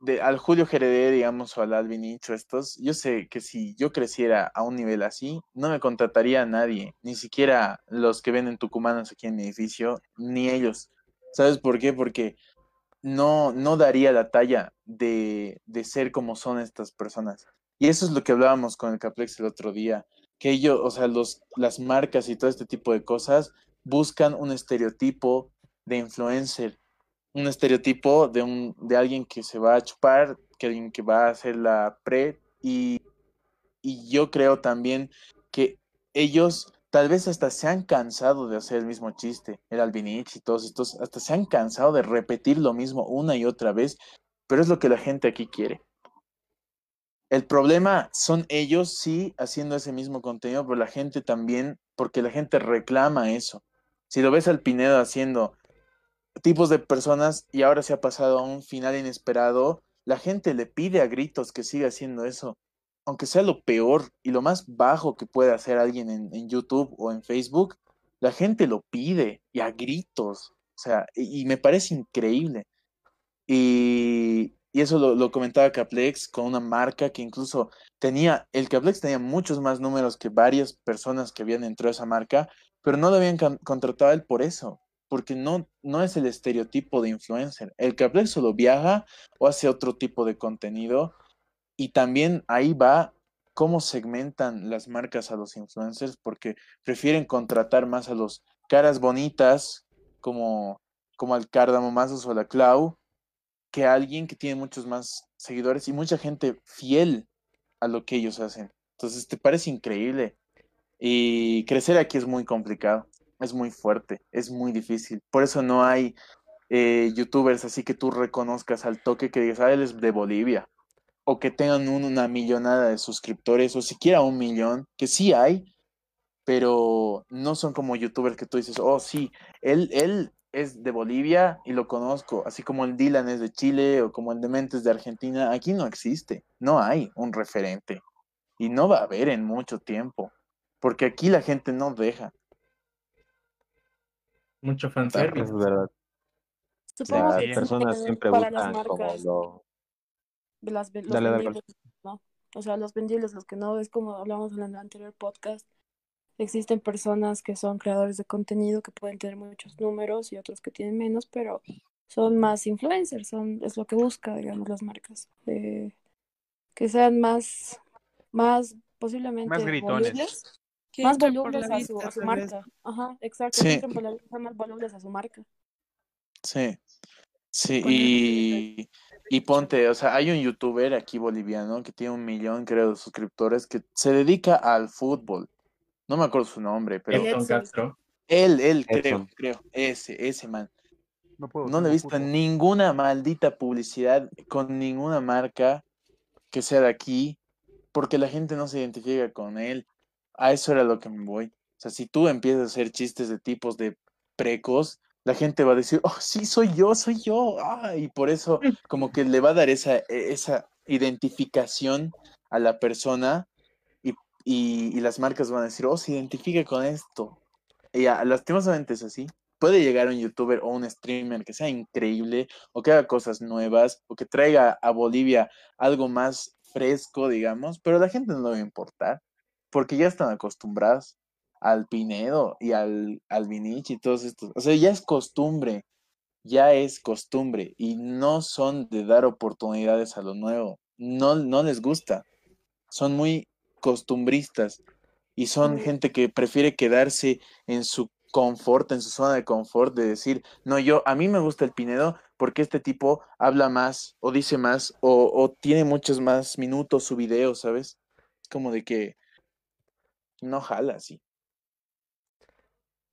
de, al Julio Jerez, digamos, o al Alvin Hincho, estos, yo sé que si yo creciera a un nivel así, no me contrataría a nadie, ni siquiera los que venden tucumanos aquí en mi edificio, ni ellos. ¿Sabes por qué? Porque no, no daría la talla de, de ser como son estas personas. Y eso es lo que hablábamos con el Caplex el otro día, que ellos, o sea, los, las marcas y todo este tipo de cosas buscan un estereotipo de influencer, un estereotipo de, un, de alguien que se va a chupar, que alguien que va a hacer la pre, y, y yo creo también que ellos tal vez hasta se han cansado de hacer el mismo chiste, el Albinich y todos estos, hasta se han cansado de repetir lo mismo una y otra vez, pero es lo que la gente aquí quiere. El problema son ellos sí haciendo ese mismo contenido, pero la gente también, porque la gente reclama eso. Si lo ves al Pinedo haciendo tipos de personas y ahora se ha pasado a un final inesperado, la gente le pide a gritos que siga haciendo eso, aunque sea lo peor y lo más bajo que puede hacer alguien en, YouTube o en Facebook, la gente lo pide y a gritos, o sea, y, me parece increíble. Y, eso lo, comentaba Caplex con una marca que incluso tenía, el Caplex tenía muchos más números que varias personas que habían entrado a esa marca, pero no lo habían contratado él por eso, porque no, no es el estereotipo de influencer. El Caplex solo viaja o hace otro tipo de contenido y también ahí va cómo segmentan las marcas a los influencers, porque prefieren contratar más a los caras bonitas como, como al Cardamo Mazos o la Clau, que a alguien que tiene muchos más seguidores y mucha gente fiel a lo que ellos hacen. Entonces, te parece increíble. Y crecer aquí es muy complicado. es muy fuerte, es muy difícil. Por eso no hay eh, youtubers así que tú reconozcas al toque que digas, ah, él es de Bolivia. O que tengan un- una millonada de suscriptores, o siquiera un millón, que sí hay, pero no son como youtubers que tú dices, oh, sí, él, él es de Bolivia y lo conozco, así como el Dylan es de Chile o como el Demente es de Argentina. Aquí no existe, no hay un referente y no va a haber en mucho tiempo, porque aquí la gente no deja. Mucho Es fanservice. verdad. Supongo Las personas siempre para las buscan como lo... las, los Dale, dale, vendibles, ¿no? O sea, los vendibles, los que no, es como hablamos en el anterior podcast. Existen personas que son creadores de contenido que pueden tener muchos números y otros que tienen menos, pero son más influencers, son, es lo que busca, digamos, las marcas. eh, que sean más, más posiblemente Más gritones. volubles, Que más volubles a su, a su marca. Ajá, exacto, Sí. que entren por la vista, más volubles a su marca. Sí, sí, el- y, ponte, o sea, hay un youtuber aquí boliviano que tiene un millón, creo, de suscriptores que se dedica al fútbol. No me acuerdo su nombre, pero Edson. Castro. él, él, creo, Edson. creo, ese, ese man. No puedo. No le he visto fútbol. ninguna maldita publicidad con ninguna marca que sea de aquí, porque la gente no se identifica con él. A eso era lo que me voy. O sea, si tú empiezas a hacer chistes de tipos de precos, la gente va a decir, oh, sí, soy yo, soy yo. Ah, y por eso como que le va a dar esa, e- esa identificación a la persona y, y- y las marcas van a decir, oh, se identifica con esto. Y ya, lastimosamente es así. Puede llegar un youtuber o un streamer que sea increíble o que haga cosas nuevas o que traiga a Bolivia algo más fresco, digamos, pero a la gente no le va a importar porque ya están acostumbrados al Pinedo y al, al Vinich y todos estos. O sea, ya es costumbre, ya es costumbre y no son de dar oportunidades a lo nuevo. No, no les gusta. Son muy costumbristas y son gente que prefiere quedarse en su confort, en su zona de confort, de decir, no, yo, a mí me gusta el Pinedo porque este tipo habla más o dice más o, o tiene muchos más minutos su video, ¿sabes? Es como de que no jala así.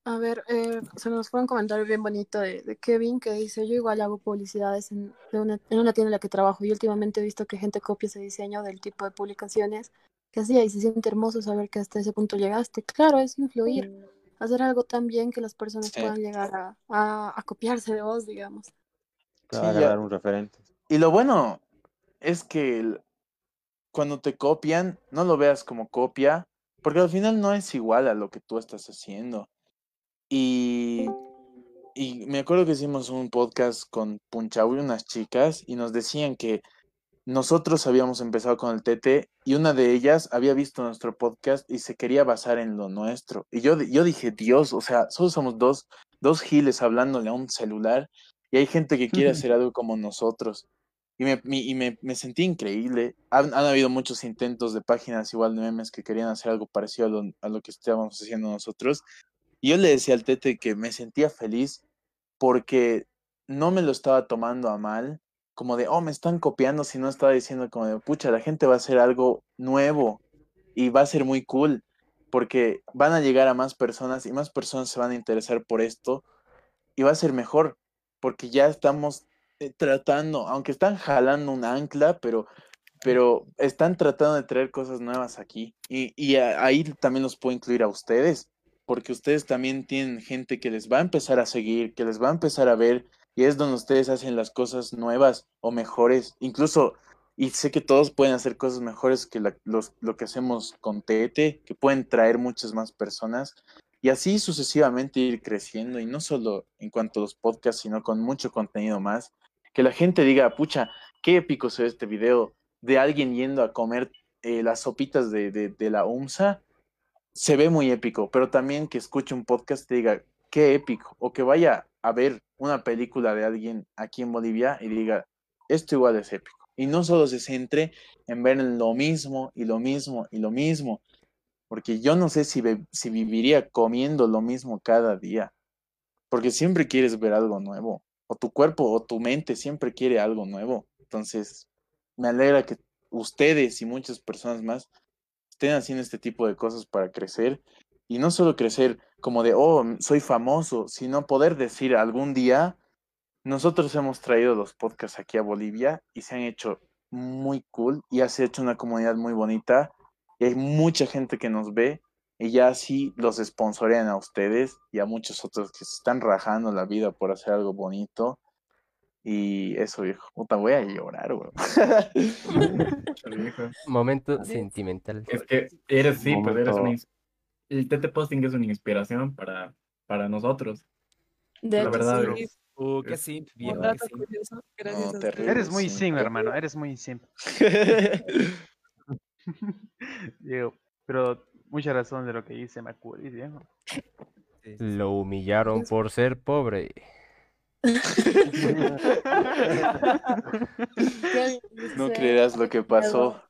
A ver, eh, se nos fue un comentario bien bonito de, de Kevin que dice, yo igual hago publicidades en, de una, en una tienda en la que trabajo y últimamente he visto que gente copia ese diseño del tipo de publicaciones que hacía y se siente hermoso saber que hasta ese punto llegaste. Claro, es influir, hacer algo tan bien que las personas Sí. puedan llegar a, a, a copiarse de vos, digamos. Te Sí, agarrar un referente. Y lo bueno es que el- cuando te copian, no lo veas como copia, porque al final no es igual a lo que tú estás haciendo. Y, y me acuerdo que hicimos un podcast con Punchau y unas chicas y nos decían que nosotros habíamos empezado con el TT y una de ellas había visto nuestro podcast y se quería basar en lo nuestro. Y yo, yo dije, Dios, o sea, solo somos dos, dos giles hablándole a un celular y hay gente que quiere hacer algo como nosotros. Y me, y me, me sentí increíble. Han, han habido muchos intentos de páginas igual de memes que querían hacer algo parecido a lo, a lo que estábamos haciendo nosotros. Y yo le decía al Tete que me sentía feliz porque no me lo estaba tomando a mal, como de, oh, me están copiando, sino estaba diciendo como de, pucha, la gente va a hacer algo nuevo y va a ser muy cool, porque van a llegar a más personas y más personas se van a interesar por esto y va a ser mejor, porque ya estamos eh, tratando, aunque están jalando un ancla, pero, pero están tratando de traer cosas nuevas aquí. Y, y ahí también los puedo incluir a ustedes, porque ustedes también tienen gente que les va a empezar a seguir, que les va a empezar a ver, y es donde ustedes hacen las cosas nuevas o mejores, incluso, y sé que todos pueden hacer cosas mejores que los- lo que hacemos con TET, que pueden traer muchas más personas, y así sucesivamente ir creciendo, y no solo en cuanto a los podcasts, sino con mucho contenido más, que la gente diga, pucha, qué épico se ve este video de alguien yendo a comer eh, las sopitas de- de la UMSA, se ve muy épico, pero también que escuche un podcast y diga, qué épico, o que vaya a ver una película de alguien aquí en Bolivia y diga, esto igual es épico. Y no solo se centre en ver lo mismo y lo mismo y lo mismo, porque yo no sé si, si viviría comiendo lo mismo cada día, porque siempre quieres ver algo nuevo, o tu cuerpo o tu mente siempre quiere algo nuevo. Entonces, me alegra que ustedes y muchas personas más estén haciendo este tipo de cosas para crecer Y no solo crecer como de, oh, soy famoso, sino poder decir algún día, nosotros hemos traído los podcasts aquí a Bolivia y se han hecho muy cool y ha hecho una comunidad muy bonita y hay mucha gente que nos ve y ya así los sponsorean a ustedes y a muchos otros que se están rajando la vida por hacer algo bonito. Y eso, viejo. Puta, voy a llorar, güey. viejo. Momento sentimental. Es que eres, sí, pues eres una El TT Posting es una inspiración para, para nosotros. De La hecho, verdad sí. Uh, qué simp, Un viejo, qué dato simp. curioso, gracias No, a terrible. ustedes. Eres muy sí. sim, hermano, eres muy sim. Diego, pero mucha razón de lo que dice Macuris, viejo. Lo humillaron por ser pobre. ¿Qué No creerás lo que pasó.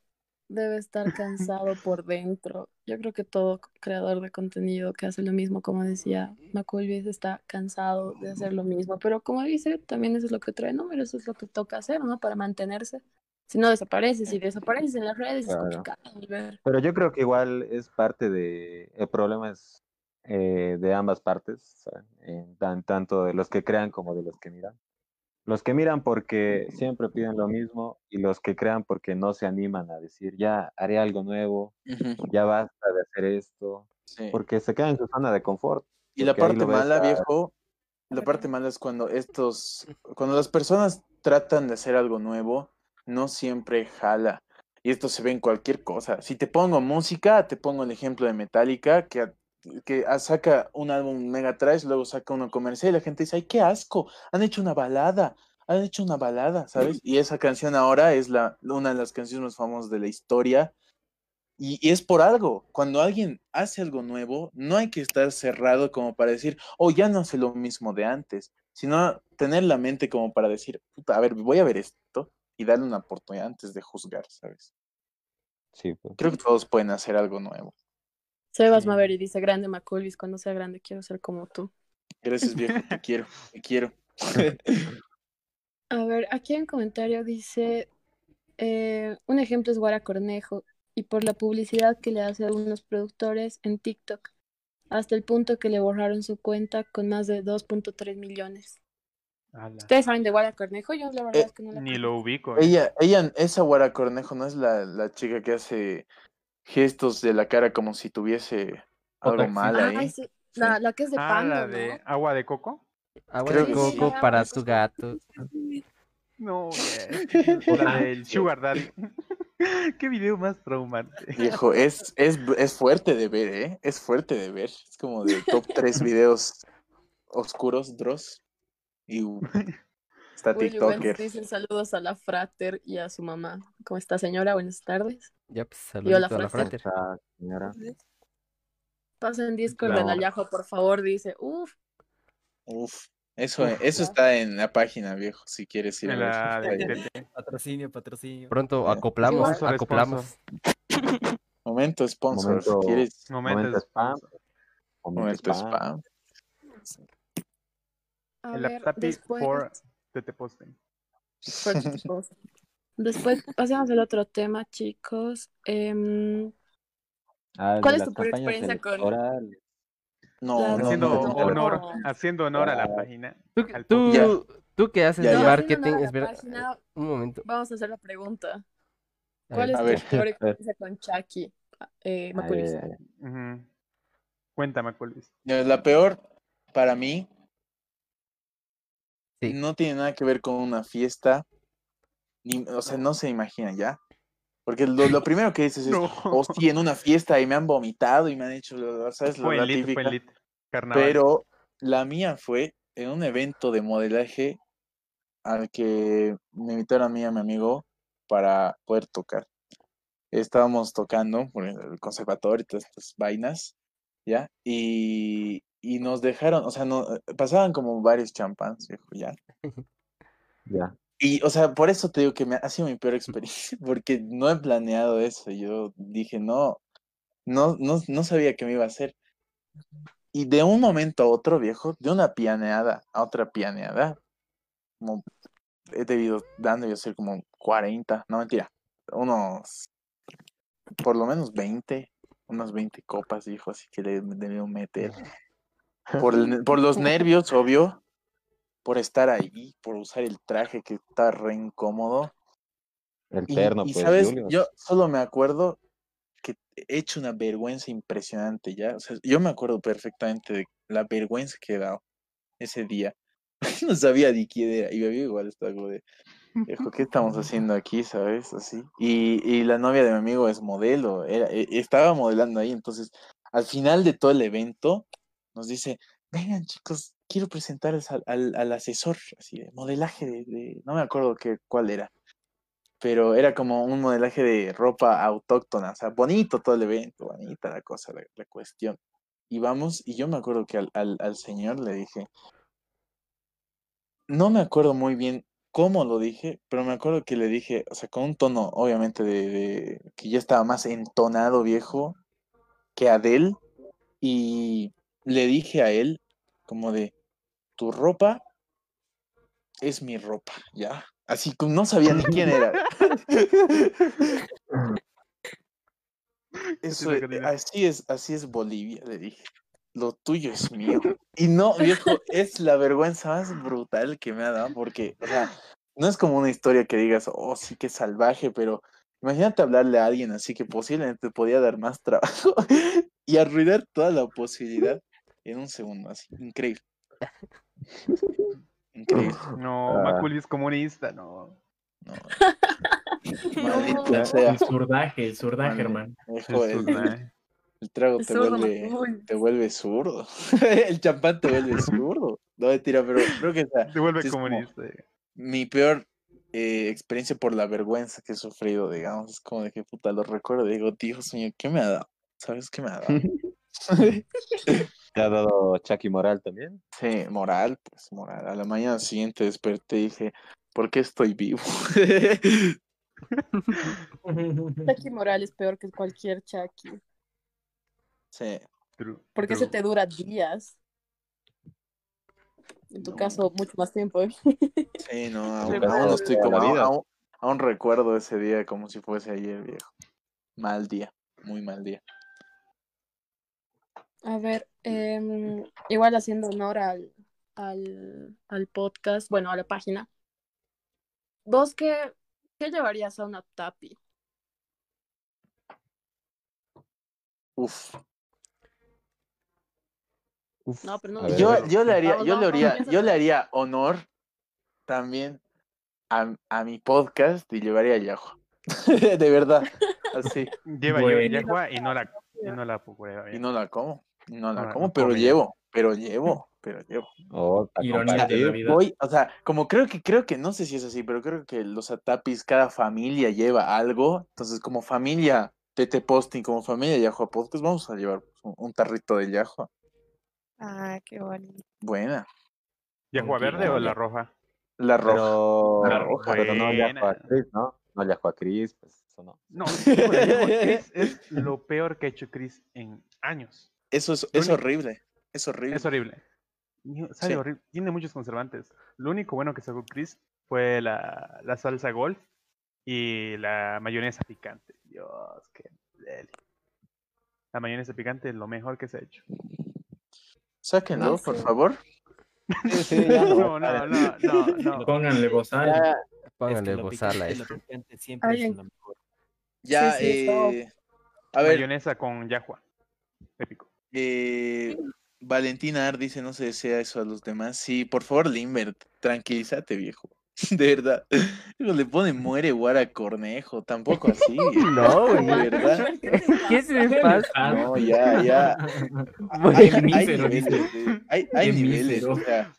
Debe estar cansado por dentro. Yo creo que todo creador de contenido que hace lo mismo, como decía Maculvis, está cansado de hacer lo mismo. Pero como dice, también eso es lo que trae números, eso es lo que toca hacer, ¿no? Para mantenerse. Si no desapareces, si desapareces en las redes, es complicado volver. Pero yo creo que igual es parte de, el problema es eh, de ambas partes, en tan, tanto de los que crean como de los que miran. Los que miran porque siempre piden lo mismo y los que crean porque no se animan a decir, ya haré algo nuevo, ya basta de hacer esto, sí. porque se quedan en su zona de confort. Y la parte mala, a- viejo, la parte mala es cuando estos, cuando las personas tratan de hacer algo nuevo, no siempre jala. Y esto se ve en cualquier cosa. Si te pongo música, te pongo el ejemplo de Metallica, que, que ah, saca un álbum mega trash, luego saca uno comercial y la gente dice, ay, qué asco, han hecho una balada, han hecho una balada, ¿sabes? Y esa canción ahora es la, una de las canciones más famosas de la historia. Y, y es por algo. Cuando alguien hace algo nuevo, no hay que estar cerrado como para decir, oh, ya no hace lo mismo de antes, sino tener la mente como para decir, puta, a ver, voy a ver esto y darle una oportunidad antes de juzgar, ¿sabes? Sí, pues. Creo que todos pueden hacer algo nuevo. Sebas Sí. Maveri dice, grande Maculvis, cuando sea grande quiero ser como tú. Gracias, viejo, te quiero, te quiero. A ver, aquí en comentario dice, eh, un ejemplo es Guara Cornejo, y por la publicidad que le hace a algunos productores en TikTok, hasta el punto que le borraron su cuenta con más de 2.3 millones. Ala, ¿Ustedes saben de Guara Cornejo? Yo la verdad Eh, es que no la Ni conozco. lo ubico. eh. Ella, ella, esa Guara Cornejo no es la, la chica que hace gestos de la cara como si tuviese algo Otaxi. mal ahí. Ay, sí, la, la que es de Ah, la ¿no? de agua de coco. Agua Creo de sí. coco para tu gato. No, eh, la del Sugar Daddy. Qué video más traumante. Viejo, es, es, es fuerte de ver, ¿eh? Es fuerte de ver. Es como de top 3 videos oscuros, Dross. Y está TikToker. dice saludos a la frater y a su mamá. ¿Cómo está, señora? Buenas tardes. Ya, pues, saludito a la Frater. señora. Pasa en Discord de la No. Yajo, por favor, dice. Uf, Uf, eso, Uf, eso está en la página, viejo, si quieres ir a ver. Patrocinio, patrocinio. Pronto acoplamos, sponsor, acoplamos. Momento sponsor, Momento- ¿quieres? Momento Momento de spam. Momento Momento spam. spam. a ver, después... for Supuesto. Después pasemos al otro tema, chicos. Em, Ah, ¿Cuál es tu experiencia con-. No, Haciendo no, no, no. honor, no. haciendo honor a la Ya. página. Tú, tú, que haces ya. marketing, espera, página, un momento. vamos a hacer la pregunta. ¿Cuál es tu peor experiencia con Chucky? Eh, Maculis? Cuéntame. Ya, La peor para mí Sí. no tiene nada que ver con una fiesta. Ni, o sea, no se imagina ya. Porque lo, lo primero que dices es, No. sí, en una fiesta y me han vomitado y me han hecho, ¿sabes? Lo, Fue la Lit, fue típica. Lit. Pero la mía fue en un evento de modelaje al que me invitaron a mí y a mi amigo para poder tocar. Estábamos tocando por el conservatorio y todas estas vainas, ¿ya? Y, y nos dejaron, o sea, no, pasaban como varios champans, viejo, ya. Ya. Y, o sea, por eso te digo que me ha sido mi peor experiencia, porque no he planeado eso. Yo dije, no, no, no, no sabía qué me iba a hacer. Y de un momento a otro, viejo, de una pianeada a otra pianeada, como he debido dando yo ser como 40, no mentira, unos por lo menos 20 unas 20 copas, dijo, así que le debieron meter. Por, el- por los nervios, obvio, por estar ahí, por usar el traje que está re incómodo. El Y, terno, y, pues, sabes, Julio. yo solo me acuerdo que he hecho una vergüenza impresionante ya. O sea, yo me acuerdo perfectamente de la vergüenza que he dado ese día. No sabía ni quién era. Y mi amigo igual estaba como de, "Viejo, ¿qué estamos haciendo aquí? ¿Sabes? Así. Y, y la novia de mi amigo es modelo. Era, e- estaba modelando ahí. Entonces, al final de todo el evento, nos dice, vengan chicos, quiero presentarles al, al, al asesor, así de modelaje de, de- no me acuerdo qué, cuál era pero era como un modelaje de ropa autóctona, o sea, bonito todo el evento, bonita la cosa, la, la cuestión. Y vamos, y yo me acuerdo que al, al, al señor le dije, no me acuerdo muy bien cómo lo dije, pero me acuerdo que le dije, o sea, con un tono, obviamente, de, de que ya estaba más entonado viejo que Adele, y le dije a él, como de, tu ropa es mi ropa, ¿ya? Así como no sabía ni quién era. Eso, así es, así es Bolivia, le dije. Lo tuyo es mío. Y no, viejo, es la vergüenza más brutal que me ha dado, porque, o sea, no es como una historia que digas, oh, sí que salvaje, pero imagínate hablarle a alguien así que posiblemente podía dar más trabajo y arruinar toda la posibilidad en un segundo, así, increíble. Increíble. No, Ah. Maculi es comunista, no. No. Maldita sea. El surdaje, el surdaje, Maldita- hermano. El, trago te vuelve, te vuelve zurdo. el champán te vuelve zurdo. No mentira, pero creo que esa, Se vuelve comunista. mi peor eh, experiencia por la vergüenza que he sufrido, digamos. Es como de que puta lo recuerdo digo, Dios mío, ¿qué me ha dado? ¿Sabes qué me ha dado? ¿Te ha dado Chucky Moral también? sí, moral, pues moral. A la mañana siguiente desperté y dije, ¿por qué estoy vivo? Chucky Morales peor que cualquier Chucky. sí. True, Porque ese true. te dura días. En tu No. caso, mucho más tiempo. ¿eh? Sí, no, aún, aún estoy como, aún- aún recuerdo ese día como si fuese ayer, viejo. Mal día, muy mal día. A ver, em, igual haciendo honor al, al, al podcast, bueno, a la página. ¿Vos qué, qué llevarías a una tapi? Uf. No, pero no. Yo, yo le haría, yo le haría, yo le haría honor también a, a mi podcast y llevaría a Yahoo. De verdad, así. Lleva Bueno. yo yagua y no la, y no la prueba. Y no la como, no la No, como, pero llevo, pero llevo, pero llevo. Oh, Ironía de compartir. la vida. Voy, o sea, como creo que, creo que, no sé si es así, pero creo que los atapis, cada familia lleva algo. Entonces, como familia TT Posting, como familia Yahoo Podcast, vamos a llevar pues, un, un tarrito de Yahoo. Ah, qué bonito. Buena. ¿Yagua verde o la roja? La roja. Pero, La roja. pero no Buena. Yahoo a Chris, ¿no? No Yahoo a Chris, pues eso no. No, Yahua, es lo peor que ha hecho Chris en años. Eso es, es único- horrible. Es horrible. Es horrible. Sabe Sí. horrible. Tiene muchos conservantes. Lo único bueno que sacó Chris fue la, la salsa golf y la mayonesa picante. Dios, qué deli. La mayonesa picante es lo mejor que se ha hecho. Sáquenlo, No por favor. Sí, sí, ya No, no, no, no, no. Pónganle bozal. Ya, Pónganle bozal a esto. lo picante siempre Alguien- es lo mejor. Ya, Sí, sí, eso. eh, a ver, Mayonesa con yahua. Épico. Eh, Valentina Ar dice, no se desea eso a los demás. Sí, por favor, Limbert, tranquilízate, viejo. De verdad. Luego le pone muere Guara Cornejo, tampoco así. No, De verdad. ¿Qué se me pasa? No, ya, ya. Güey, Hay, Qué hay mísero, niveles, de- hay, niveles, o sea,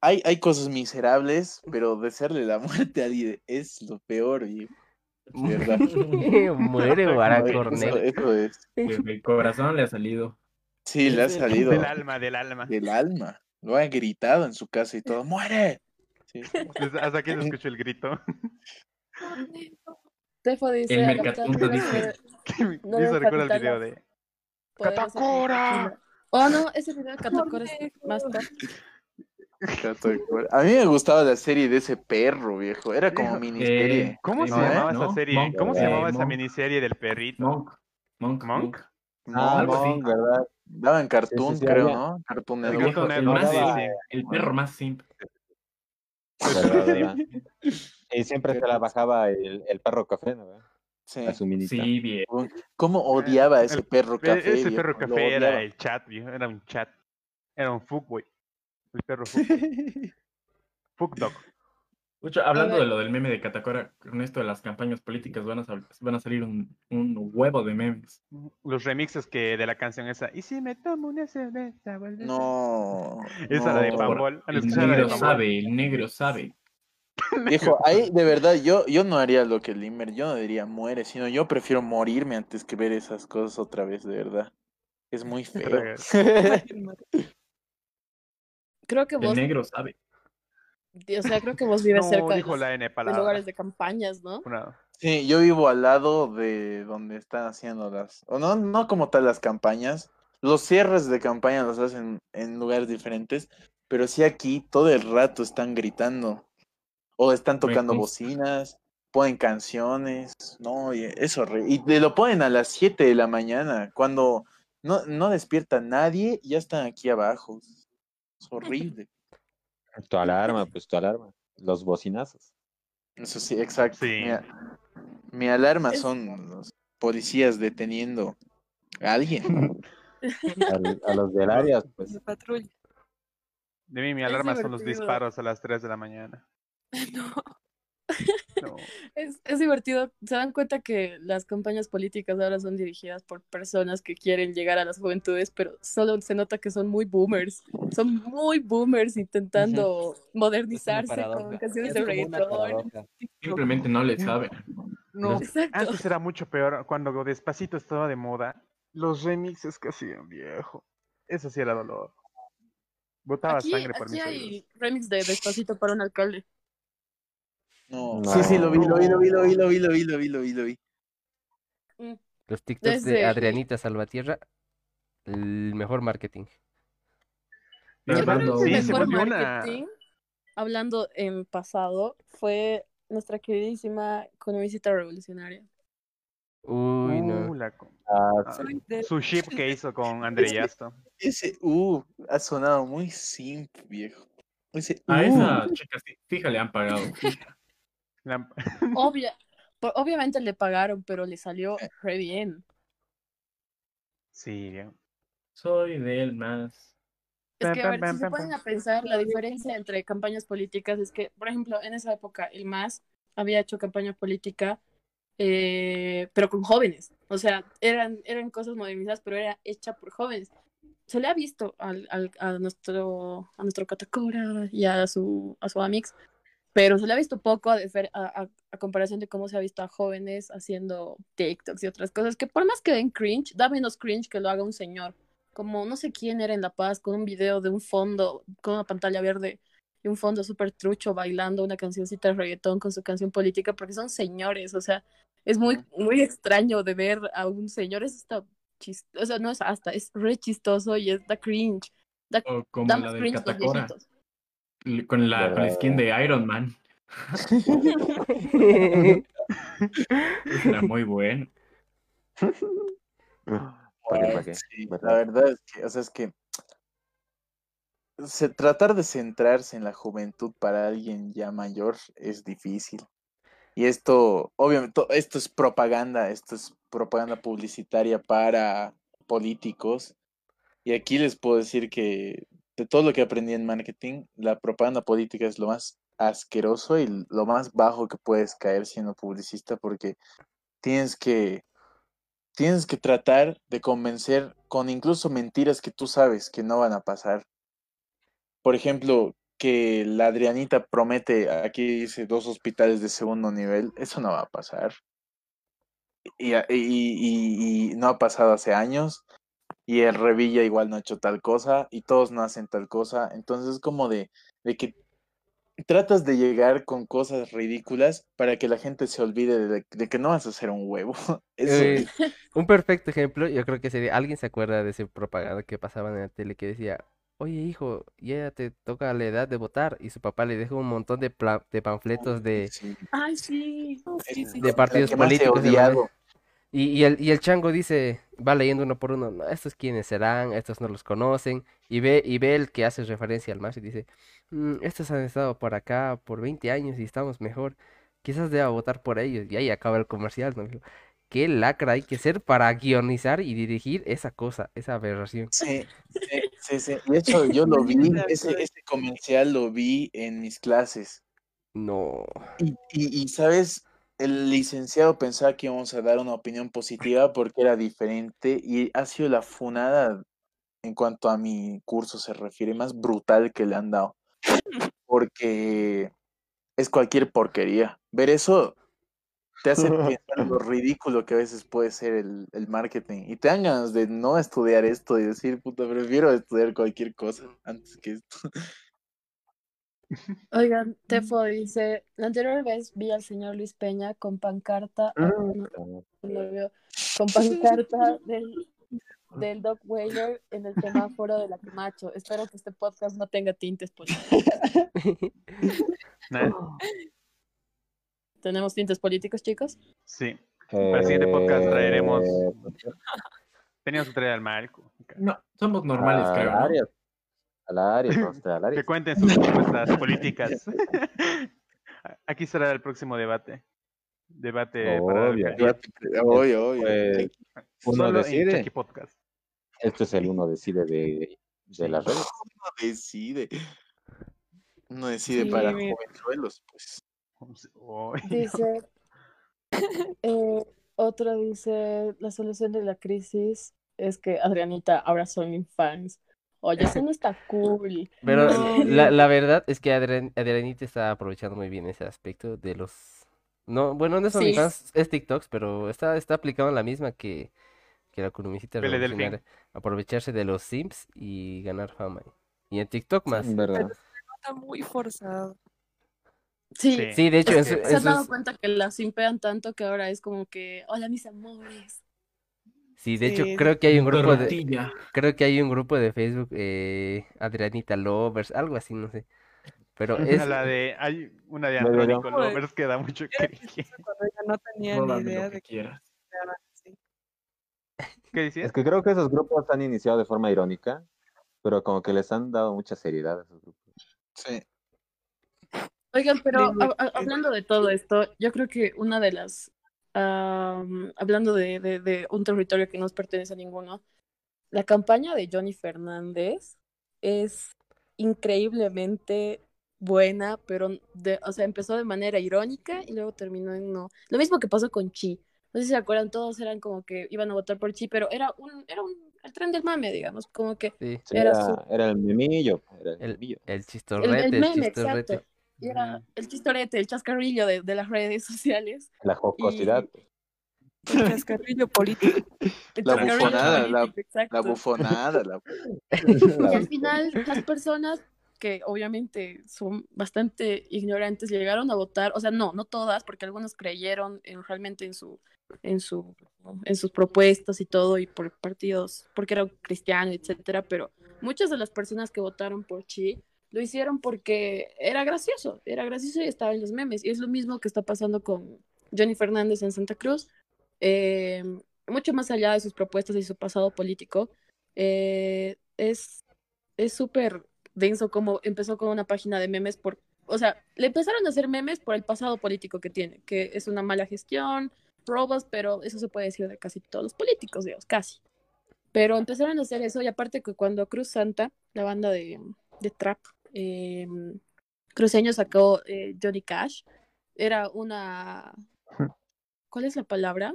hay, hay cosas miserables, pero desearle la muerte a alguien es lo peor, de verdad. Muere No, Guaracornejo. Eso, eso es. Desde el corazón le ha salido. Sí, le ha salido Del alma, del alma. del alma. Lo ha gritado en su casa y todo. ¡Muere! Sí. Hasta aquí se escuchó el grito. Tefo dice, El "A la Mercatunto Tati dice- No me recuerda el video de ¡Catacora! Argentina". Oh, no, ese video de Catacora es más top. Gato de cuero. A mí me gustaba la serie de ese perro, viejo. Era como Viejo, miniserie. ¿Cómo se No, ¿eh? llamaba ¿no? esa serie? Monk, ¿Cómo se eh, llamaba esa Monk. miniserie del perrito? Monk. Monk. Monk. Monk. Ah, algo así. Monk, ¿verdad? Daban Cartoon, sí, creo, había- ¿no? Cartoon El. Cartoon el, Network, más sí, daba- sí. el perro más simp. ¿Verdad, verdad? Y siempre se la bajaba el, el perro café, ¿no? Sí. A su. Sí, bien. ¿Cómo odiaba a El- ese perro E- café? Ese viejo? perro café era el chat, viejo. Era un chat. Era un fuckboy. El perro fuckboy. Fuckdog. Mucho, hablando de lo del meme de Catacora, con esto de las campañas políticas van a, sal- van a salir un, un huevo de memes. Los remixes que de la canción esa. Y si me tomo una cerveza, vuelve a ser-". No. Esa la de no. Pambol. ¿Han El escuchado la de negro sabe, el negro sabe. Viejo, ahí de verdad yo, yo no haría lo que Limber, yo no diría muere, sino yo prefiero morirme antes que ver esas cosas otra vez, de verdad. Es muy feo. Creo que El vos, negro sabe. o sea, creo que vos vives No, cerca de, dijo los- la N de palabra. lugares de campañas, ¿no? Una- Sí, yo vivo al lado de donde están haciendo las, o no, no como tal las campañas, los cierres de campaña los hacen en lugares diferentes, pero sí aquí todo el rato están gritando o están tocando bocinas, ponen canciones, no, y es horrible. Y te lo ponen a las 7 de la mañana, cuando no, no despierta nadie, ya están aquí abajo. Es horrible. Tu alarma, pues tu alarma. Los bocinazos. Eso sí, exacto. Sí. Mi alarma son los policías deteniendo a alguien. Al- a los del área, pues. De patrulla. De mí mi alarma son los disparos a las 3 de la mañana. No. No. Es, es divertido. Se dan cuenta que las campañas políticas ahora son dirigidas por personas que quieren llegar a las juventudes, pero solo se nota que son muy boomers. Son muy boomers intentando modernizarse con canciones Es de reggaetón. Simplemente no le saben. No, Exacto. antes era mucho peor. Cuando Despacito estaba de moda, los remixes que hacían viejo. Eso sí era dolor. Botaba Aquí, sangre por aquí mis hay oídos. remix de Despacito para un alcalde. No. No. Sí, sí, lo vi, lo vi, lo vi, lo vi, lo vi, lo vi, lo vi, lo vi, lo vi. Los TikToks de Adrianita Salvatierra, el mejor marketing. Yo creo que el mejor hablando en pasado, fue nuestra queridísima economicista revolucionaria. Uy, no. Uh, la Ah, ah, Su ship que hizo con André Yasto. Ese uh ha sonado muy simp, viejo. Ese A uh. esa chica, sí, le han pagado. La- Obvia, obviamente le pagaron, pero le salió re bien. Sí, bien. Soy del más. Es que, a ver, si se ponen a pensar, la diferencia entre campañas políticas es que, por ejemplo, en esa época el MAS había hecho campaña política, eh, pero con jóvenes. O sea, eran, eran cosas modernizadas, pero era hecha por jóvenes. Se le ha visto al, al- a nuestro a nuestro Catacora y a su, a su Amix, pero se le ha visto poco a, a, a- comparación de cómo se ha visto a jóvenes haciendo TikToks y otras cosas, que por más que den cringe, da menos cringe que lo haga un señor como no sé quién era en La Paz, con un video de un fondo, con una pantalla verde y un fondo súper trucho bailando una cancioncita de reggaetón con su canción política, porque son señores, o sea, es muy, muy extraño de ver a un señor, es hasta chistoso, o sea, no es hasta, es re chistoso y es da cringe, da, O como da la más de cringe los Catacora. viejitos. Con la, con la skin de Iron Man. Era muy bueno. ¿Para qué, para qué? Sí, ¿Verdad? la verdad es que, o sea, es que se- tratar de centrarse en la juventud para alguien ya mayor es difícil. Y esto, obviamente, to- esto es propaganda, esto es propaganda publicitaria para políticos. Y aquí les puedo decir que de todo lo que aprendí en marketing, la propaganda política es lo más asqueroso y lo más bajo que puedes caer siendo publicista porque tienes que tienes que tratar de convencer con incluso mentiras que tú sabes que no van a pasar. Por ejemplo, que la Adrianita promete, aquí dice dos hospitales de segundo nivel, eso no va a pasar. Y, y no ha pasado hace años, y el Revilla igual no ha hecho tal cosa, y todos no hacen tal cosa. Entonces es como de, de que tratas de llegar con cosas ridículas para que la gente se olvide de, de que no vas a ser un huevo. Eh, un perfecto ejemplo, yo creo que sería, ¿alguien se acuerda de ese propaganda que pasaban en la tele que decía, oye hijo, ya te toca la edad de votar? Y su papá le dejó un montón de, de panfletos de, sí, Ay, sí. Sí, sí, de partidos políticos. odiado. Y, y el, y el chango dice, va leyendo uno por uno, no, estos quiénes serán, estos no los conocen, y ve, y ve el que hace referencia al macho y dice, "Mm, estos han estado por acá por 20 años y estamos mejor, quizás deba votar por ellos, y ahí acaba el comercial, ¿no? Digo, Qué lacra hay que ser para guionizar y dirigir esa cosa, esa aberración. Sí, sí, sí, de hecho, yo lo vi, ese, ese comercial lo vi en mis clases. No. Y, y, y, ¿sabes? El licenciado pensaba que íbamos a dar una opinión positiva porque era diferente y ha sido la funada en cuanto a mi curso se refiere, más brutal que le han dado. Porque es cualquier porquería. Ver eso te hace pensar lo ridículo que a veces puede ser el, el, marketing. Y te dan ganas de no estudiar esto y decir, puta, prefiero estudiar cualquier cosa antes que esto. Oigan, Tefo dice, la anterior vez vi al señor Luis Peña con pancarta, oh, no, no veo, con pancarta del, del Doc Whaler en el semáforo de la Camacho. Espero que este podcast no tenga tintes políticos. ¿Tenemos tintes políticos, chicos? Sí. Para el siguiente podcast traeremos. Teníamos que traer al Marco. No, somos normales, al creo. área. Que cuenten sus propuestas políticas. Aquí será el próximo debate. Debate para Obvio. Oye, oye. Pues, uno Solo decide. Podcast. Esto es el uno decide de, de las redes. Uno decide. Uno decide Sí, para jovenzuelos, pues. Dice, eh, otro dice, la solución de la crisis es que Adrianita ahora son fans. Oye, eso no está cool. Pero No. la, la verdad es que Adrian- Adrianita está aprovechando muy bien ese aspecto de los... No, bueno, no son Sí. OnlyFans, es TikToks, pero está, está aplicando la misma que, que la revolucionaria. Aprovecharse de los Sims y ganar fama. Y en TikTok más. En verdad. Está muy forzado. Sí, Sí. Sí, de hecho, en es su- que en se han dado cuenta que la simpean tanto que ahora es como que, hola mis amores. Sí, de hecho, Sí, creo que hay un grupo de... Creo que hay un grupo de Facebook, eh, Adrianita Lovers, algo así, no sé. Pero A es... la de, hay una de. Andrónico Lovers que da mucho que no tenía ni idea lo que de que. ¿Qué decías? Es que creo que esos grupos han iniciado de forma irónica, pero como que les han dado mucha seriedad a esos grupos. Sí. Oigan, pero Digo, a- a- hablando de todo esto, yo creo que una de las, am, hablando de, de, de un territorio que no nos pertenece a ninguno, la campaña de Johnny Fernández es increíblemente buena, pero de, o sea, empezó de manera irónica y luego terminó en no. Lo mismo que pasó con Chi. No sé si se acuerdan, todos eran como que iban a votar por Chi, pero era un, era un, el tren del mame, digamos, como que Sí, Era era, su- era el memillo, era el, El- el el, chistorrete, el el meme, chistorrete. exacto. Y era el chistorete, el chascarrillo de, de las redes sociales. La jocosidad. pues. El chascarrillo político. El La chascarrillo bufonada, la- político, exacto. La bufonada, la... Y al final las personas que obviamente son bastante ignorantes llegaron a votar, o sea, no, no todas, porque algunos creyeron en, realmente en su en su en sus propuestas y todo y por partidos, porque era cristiano, etcétera, pero muchas de las personas que votaron por Chi lo hicieron porque era gracioso, era gracioso y estaba en los memes y es lo mismo que está pasando con Johnny Fernández en Santa Cruz, eh, mucho más allá de sus propuestas y su pasado político, eh, es súper denso como empezó con una página de memes por, o sea, le empezaron a hacer memes por el pasado político que tiene, que es una mala gestión, robos, pero eso se puede decir de casi todos los políticos, digamos, casi. Pero empezaron a hacer eso y aparte que cuando Cruz Santa, la banda de, de trap, eh, cruceño sacó eh, Johnny Cash, era una... ¿Cuál es la palabra?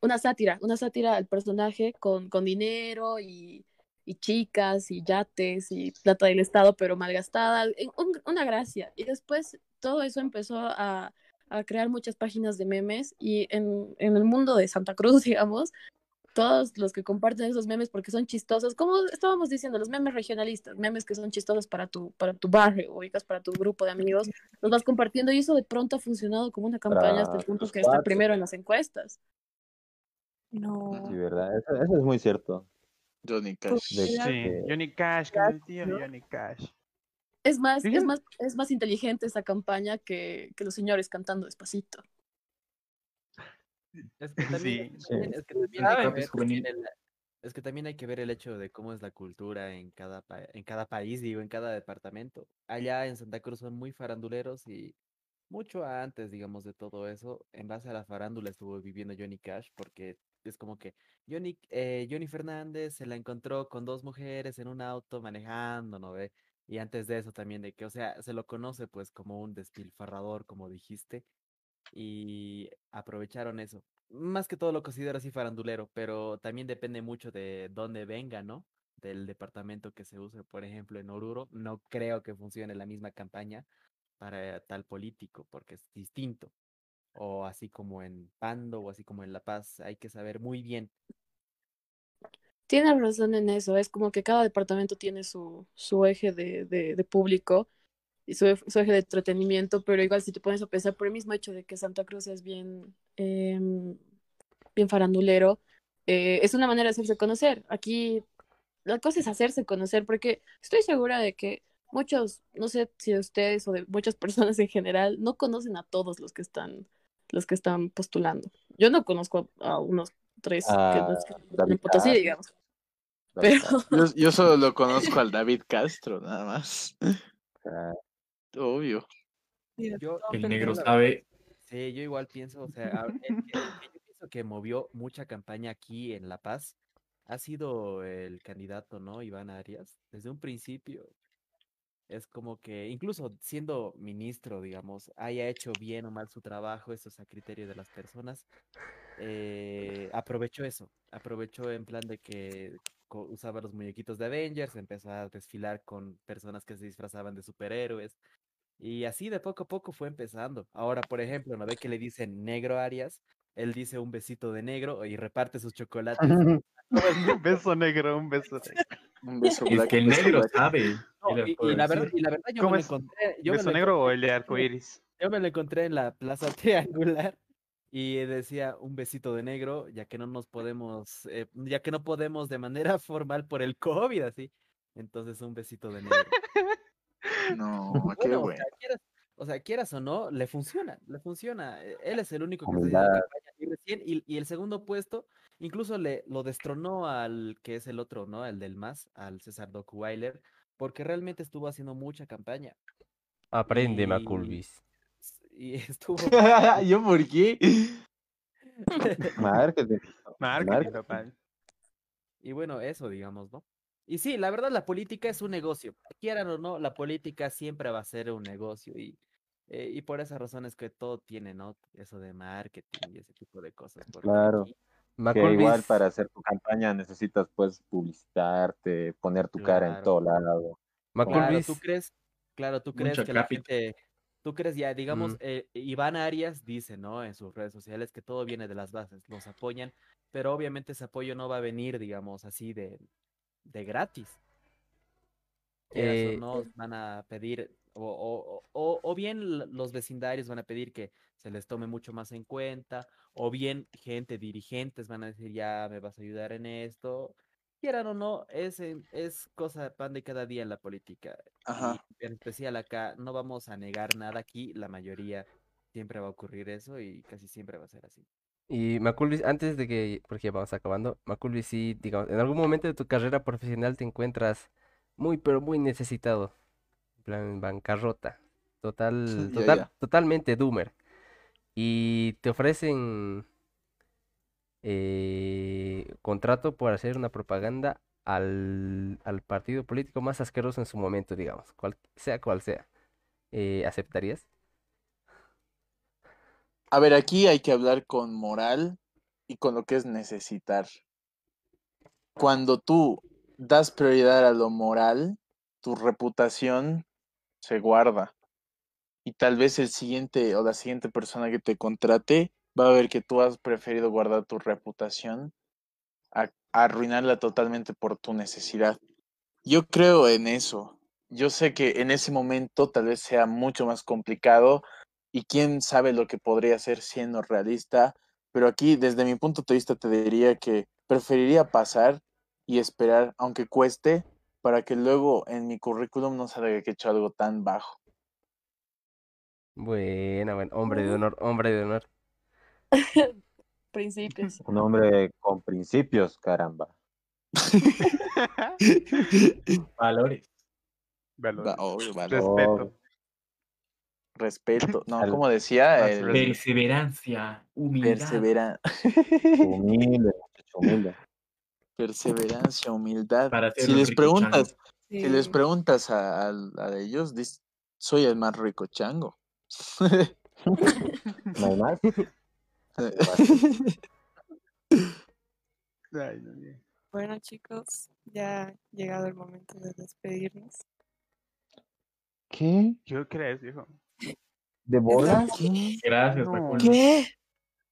Una sátira, una sátira al personaje con, con dinero y, y chicas y yates y plata del Estado, pero malgastada, un- una gracia. Y después todo eso empezó a, a crear muchas páginas de memes y en, en el mundo de Santa Cruz, digamos, todos los que comparten esos memes porque son chistosos, como estábamos diciendo, los memes regionalistas, memes que son chistosos para tu, para tu barrio, ubicas para tu grupo de amigos, los vas compartiendo y eso de pronto ha funcionado como una campaña hasta el punto que está primero en las encuestas. No. Sí, ¿verdad? Eso, eso es muy cierto. Johnny Cash. De Sí, que- Johnny Cash, el tío Johnny Cash. Es más, Sí. es más, es más inteligente esa campaña que, que los señores cantando despacito. Es que también, Sí. también- es que también hay que ver el- es que también hay que ver el hecho de cómo es la cultura en cada, pa- en cada país, digo, en cada departamento. Allá en Santa Cruz son muy faranduleros y mucho antes, digamos, de todo eso, en base a la farándula estuvo viviendo Johnny Cash, porque es como que Johnny, eh, Johnny Fernández se la encontró con dos mujeres en un auto manejando, ¿no ve? Y antes de eso también de que, o sea, se lo conoce pues como un despilfarrador, como dijiste, y aprovecharon eso. Más que todo lo considero así farandulero, pero también depende mucho de dónde venga, ¿no? Del departamento que se use. Por ejemplo, en Oruro no creo que funcione la misma campaña para tal político, porque es distinto. O así como en Pando o así como en La Paz, hay que saber muy bien. Tienes razón en eso, es como que cada departamento tiene su, su eje de, de, público su, su eje de entretenimiento, pero igual si te pones a pensar por el mismo hecho de que Santa Cruz es bien, em, bien farandulero, eh, es una manera de hacerse conocer. Aquí la cosa es hacerse conocer, porque estoy segura de que muchos, no sé si de ustedes o de muchas personas en general, no conocen a todos los que están, los que están postulando. Yo no conozco a unos tres que Ah, que David en Potosí, Castro. digamos. Pero Yo, yo solo lo conozco al David Castro, nada más. Obvio. Yo, El negro sabe. Sí, yo igual pienso, o sea, el que, el yo pienso que movió mucha campaña aquí en La Paz ha sido el candidato, ¿no? Iván Arias. Desde un principio es como que, incluso siendo ministro, digamos, haya hecho bien o mal su trabajo, eso es a criterio de las personas, eh, aprovechó eso, aprovechó en plan de que usaba los muñequitos de Avengers, empezó a desfilar con personas que se disfrazaban de superhéroes. Y así de poco a poco fue empezando. Ahora, por ejemplo, ¿no ve que le dicen negro Arias? Él dice un besito de negro y reparte sus chocolates. Un beso negro, un beso negro. Un beso Es black, que el negro black. sabe. No, ¿qué les y, y la verdad, y la verdad yo me ¿Cómo lo encontré. Yo me ¿Beso lo negro o encontré- el de arcoiris? Yo me lo encontré en la plaza triangular y decía un besito de negro, ya que no nos podemos, eh, ya que no podemos de manera formal por el COVID, así. Entonces un besito de negro. No, qué Bueno, o sea, quieras, o sea, quieras o no, le funciona, le funciona. Eh, Él es el único que se dio campaña y recién, y, y el segundo puesto, incluso le lo destronó al que es el otro, ¿no? El del MAS, al César Dockweiler, porque realmente estuvo haciendo mucha campaña. Aprende, Y- Maculvis. Y estuvo. ¿Yo por qué? Marketing, Marketing. papá. Y bueno, eso, digamos, ¿no? Y sí, la verdad, la política es un negocio. Quieran o no, la política siempre va a ser un negocio. Y, eh, y por esas razones que todo tiene, ¿no? Eso de marketing y ese tipo de cosas. porque Claro. aquí- Que igual para hacer tu campaña necesitas pues publicitarte, poner tu cara en todo lado. Claro, tú crees, claro, tú crees Mucho que la gente, tú crees ya, digamos, Mm. eh, Iván Arias dice, ¿no? En sus redes sociales que todo viene de las bases, los apoyan, pero obviamente ese apoyo no va a venir, digamos, así de, de gratis. Eh, no, van a pedir, o, o, o, o bien los vecindarios van a pedir que se les tome mucho más en cuenta, o bien gente, dirigentes van a decir, ya me vas a ayudar en esto. Quieran o no, es, es cosa pan de cada día en la política. Ajá. Y en especial acá, no vamos a negar nada aquí, la mayoría siempre va a ocurrir eso y casi siempre va a ser así. Y Maculvis, antes de que, porque ya vamos acabando, Maculvis, sí, digamos, en algún momento de tu carrera profesional te encuentras muy, pero muy necesitado. En plan, bancarrota. Total, total, ya. totalmente doomer. Y te ofrecen eh, contrato por hacer una propaganda al, al partido político más asqueroso en su momento, digamos, cual, sea cual sea. Eh, ¿aceptarías? A ver, aquí hay que hablar con moral y con lo que es necesitar. Cuando tú das prioridad a lo moral, tu reputación se guarda. Y tal vez el siguiente o la siguiente persona que te contrate va a ver que tú has preferido guardar tu reputación a, a arruinarla totalmente por tu necesidad. Yo creo en eso. Yo sé que en ese momento tal vez sea mucho más complicado y quién sabe lo que podría ser siendo realista, pero aquí desde mi punto de vista te diría que preferiría pasar y esperar, aunque cueste, para que luego en mi currículum no salga que he hecho algo tan bajo. Bueno, bueno, hombre de honor, hombre de honor. Principios. Un hombre con principios, caramba. Valores. Valores. Respeto. Respeto. No, Al- como decía, el. Perseverancia, humildad. persevera- Humilde, humilde. perseverancia, humildad. Para Si les preguntas, Sí. si les preguntas a, a- a ellos, soy el más rico chango. Bueno, chicos, ya ha llegado el momento de despedirnos. ¿Qué? ¿Qué crees, viejo? ¿De bolas? Gracias, No. ¿Qué?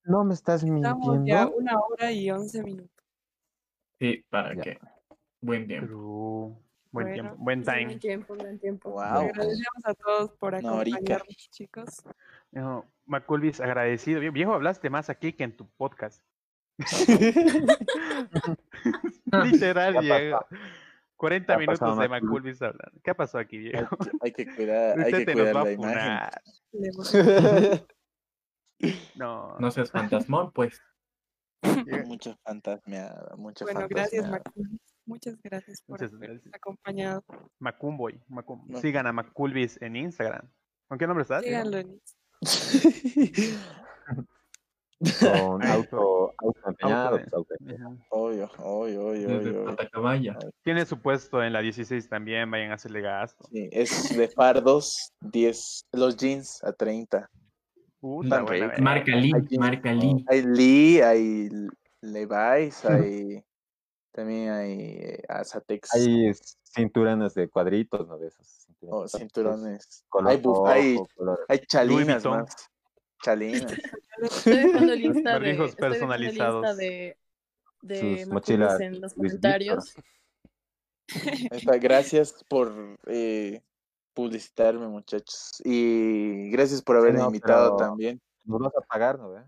No me estás Estamos ya mintiendo. una hora y once minutos. Sí, para Ya. que. Buen tiempo. Pero... Buen Bueno, tiempo, buen Buen time. tiempo, buen tiempo. Wow. Agradecemos a todos por acompañarnos, chicos. No, Maculvis, agradecido. Vie- Viejo, hablaste más aquí que en tu podcast. Literal, Diego. 40 Ya minutos de Maculvis. Maculvis hablando. ¿Qué pasó aquí, Hay viejo? que, hay que cuidar, hay que cuidar la imagen. No, No seas fantasmón, pues. mucha fantasmeada, mucha Bueno, gracias. Maculvis. Muchas gracias por Muchas habernos acompañado. Macumboy. Macum- No. Sigan a Maculvis en Instagram. ¿Con qué nombre estás? Síganlo en Con auto, auto empeñado. Pues. Obvio, obvio, obvio, obvio. Tiene su puesto en la 16 también, vayan a hacerle gasto. Sí, es de fardos, 10, los jeans a 30. Puta, buena. Marca Lee, Hay- marca Lee. Hay Lee, hay Levi's, hay también hay eh, Azatex, Hay cinturones de cuadritos, ¿no? De esos cinturones. oh, cinturones, Color hay, buf- hay, rojo, color- hay chalinas más. Chalinas. Estoy dejando el Insta de, Barbijos estoy dejando el Insta personalizados. de, de Sus mochilas en los comentarios. Ahí está, Gracias por eh, publicitarme, muchachos. Y gracias por haberme no, invitado también. Nos vas a pagar, ¿no? ve?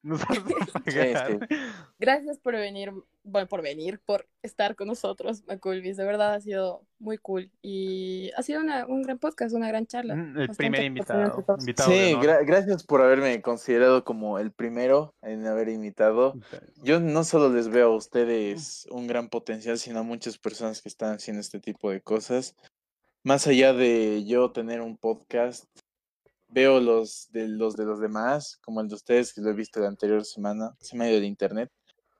Nos vas a pagar. sí. Gracias por venir, bueno, por venir, por estar con nosotros, Maculvis. De verdad ha sido muy cool. Y ha sido una- un gran podcast, una gran charla. Mm, El Bastante primer invitado. Sí, gra- gracias por haberme considerado como el primero en haber invitado. Yo no solo les veo a ustedes un gran potencial, sino a muchas personas que están haciendo este tipo de cosas. Más allá de yo tener un podcast, veo los de los de los demás, como el de ustedes, que lo he visto la anterior semana, se me ha ido el internet,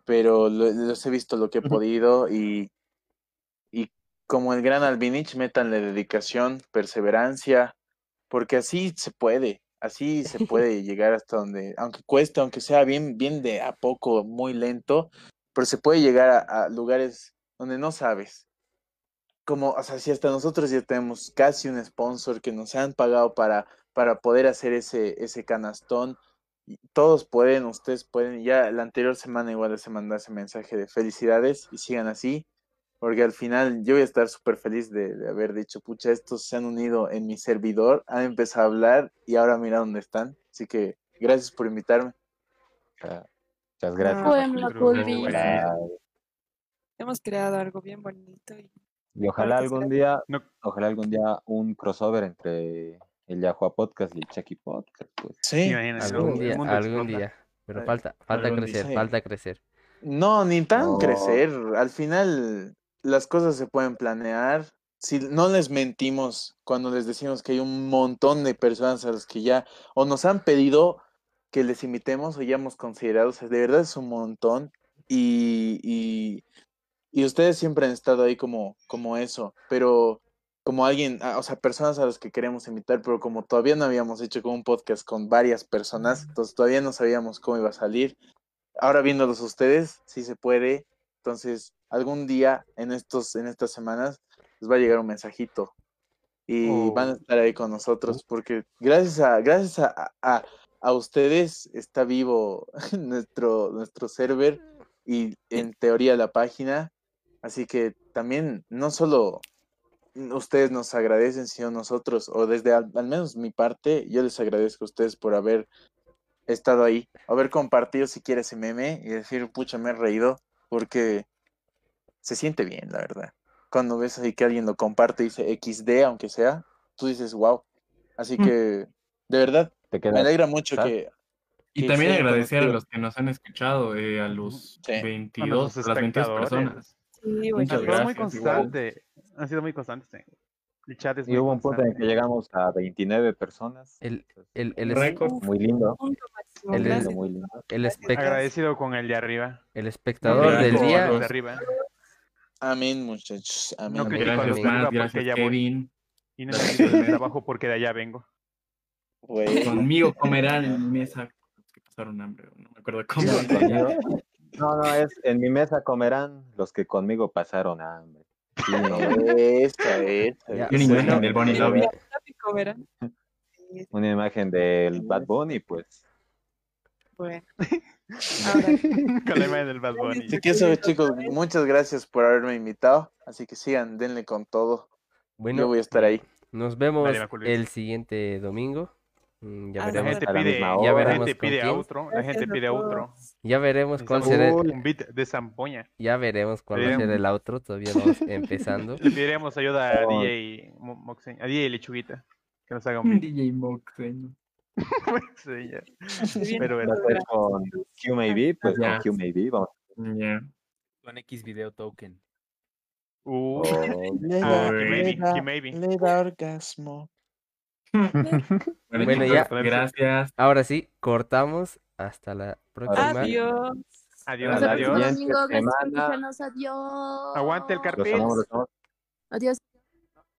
pero lo- los he visto lo que he podido y, y como el gran Albinich, métanle dedicación, perseverancia, porque así se puede, así se puede llegar hasta donde, aunque cueste, aunque sea bien, bien de a poco, muy lento, pero se puede llegar a, a lugares donde no sabes. Como, o sea, si hasta nosotros ya tenemos casi un sponsor que nos han pagado para, para poder hacer ese, ese canastón, todos pueden, ustedes pueden. Ya la anterior semana igual les mandé ese mensaje de felicidades y sigan así, porque al final yo voy a estar súper feliz de, de haber dicho, pucha, estos se han unido en mi servidor, han empezado a hablar y ahora mira dónde están. Así que gracias por invitarme. Ah, Muchas gracias. Bueno, Maculvis. Ah, Hemos creado algo bien bonito y Y ojalá algún día, No. ojalá algún día un crossover entre el Yahua Podcast y el Chucky Podcast, pues. Sí. Algún día, algún día. Pero falta, falta crecer, falta crecer. No, ni tan No. crecer. Al final las cosas se pueden planear. Si no les mentimos cuando les decimos que hay un montón de personas a las que ya o nos han pedido que les invitemos o ya hemos considerado, o sea, de verdad es un montón y, y, y ustedes siempre han estado ahí como, como eso, pero como alguien, ah, o sea, personas a las que queremos invitar, pero como todavía no habíamos hecho como un podcast con varias personas, entonces todavía no sabíamos cómo iba a salir. Ahora viéndolos ustedes, sí se puede. Entonces, algún día en estos, en estas semanas, les va a llegar un mensajito y Oh. van a estar ahí con nosotros, porque gracias a, gracias a, a, a ustedes está vivo nuestro, nuestro server y en teoría la página. Así que también no solo ustedes nos agradecen, sino nosotros, o desde al, al menos mi parte, yo les agradezco a ustedes por haber estado ahí, haber compartido si quieres ese meme y decir, pucha, me he reído, porque se siente bien, la verdad. Cuando ves ahí que alguien lo comparte y dice XD, aunque sea, tú dices, wow. Así Mm. que, de verdad, Te me alegra mucho ¿sabes? que Y también agradecer a los que nos han escuchado, eh, a los Sí. 22, nuestros a las 22 espectadores. personas. Sí, Muchas muy igual. Han sido muy constantes. eh. El chat es Y muy hubo un punto en el que llegamos a 29 personas. El, el, el, Récord. Muy lindo. El- muy lindo, Gracias. muy lindo. el, Gracias. Agradecido con el de arriba. el espectador Gracias. del critico día. de arriba. Amén, muchachos. Amén. No critico a los Gracias, más, gracias, ya voy. Kevin. Y no necesito el trabajo porque de allá vengo. Güey. Conmigo comerán en mi mesa. Que pasaron hambre, no me acuerdo cómo. No, no, es en mi mesa comerán los que conmigo pasaron hambre. Sí, no, Esta, esta. Ya, Y una imagen del Bonnie Lobby. Una imagen del Bad Bunny, pues. bueno. Ahora, Con la imagen del Bad Bunny. Así que eso, chicos, muchas gracias por haberme invitado. Así que sigan, denle con todo. Bueno, Yo voy a estar ahí. nos vemos el siguiente domingo. Mm, Ya Ah, La veremos, gente la pide, misma Ya la veremos gente pide outro, la gente pide outro. ya veremos cuál será, un beat de zampoña. ya veremos cuál va a ser el outro. Todavía vamos empezando. Le pediremos ayuda a Oh. DJ Mo- Moxen- a DJ Lechuguita que nos haga un beat. DJ Moxen. Pero Va bueno, a ser con Q Maybe, pues Ya. con Q Maybe. Vamos. Ya. Con X video token. uh, Oh, Le Ah, da- que le maybe, da- le da orgasmo. Bueno, Bueno, chicos, ya. Gracias. Ahora sí, cortamos. Hasta la próxima. Adiós. Adiós, adiós. siguiente domingo, gracias por semana. escucharnos. Adiós. Aguante el los carpet. amamos, los amamos. Adiós.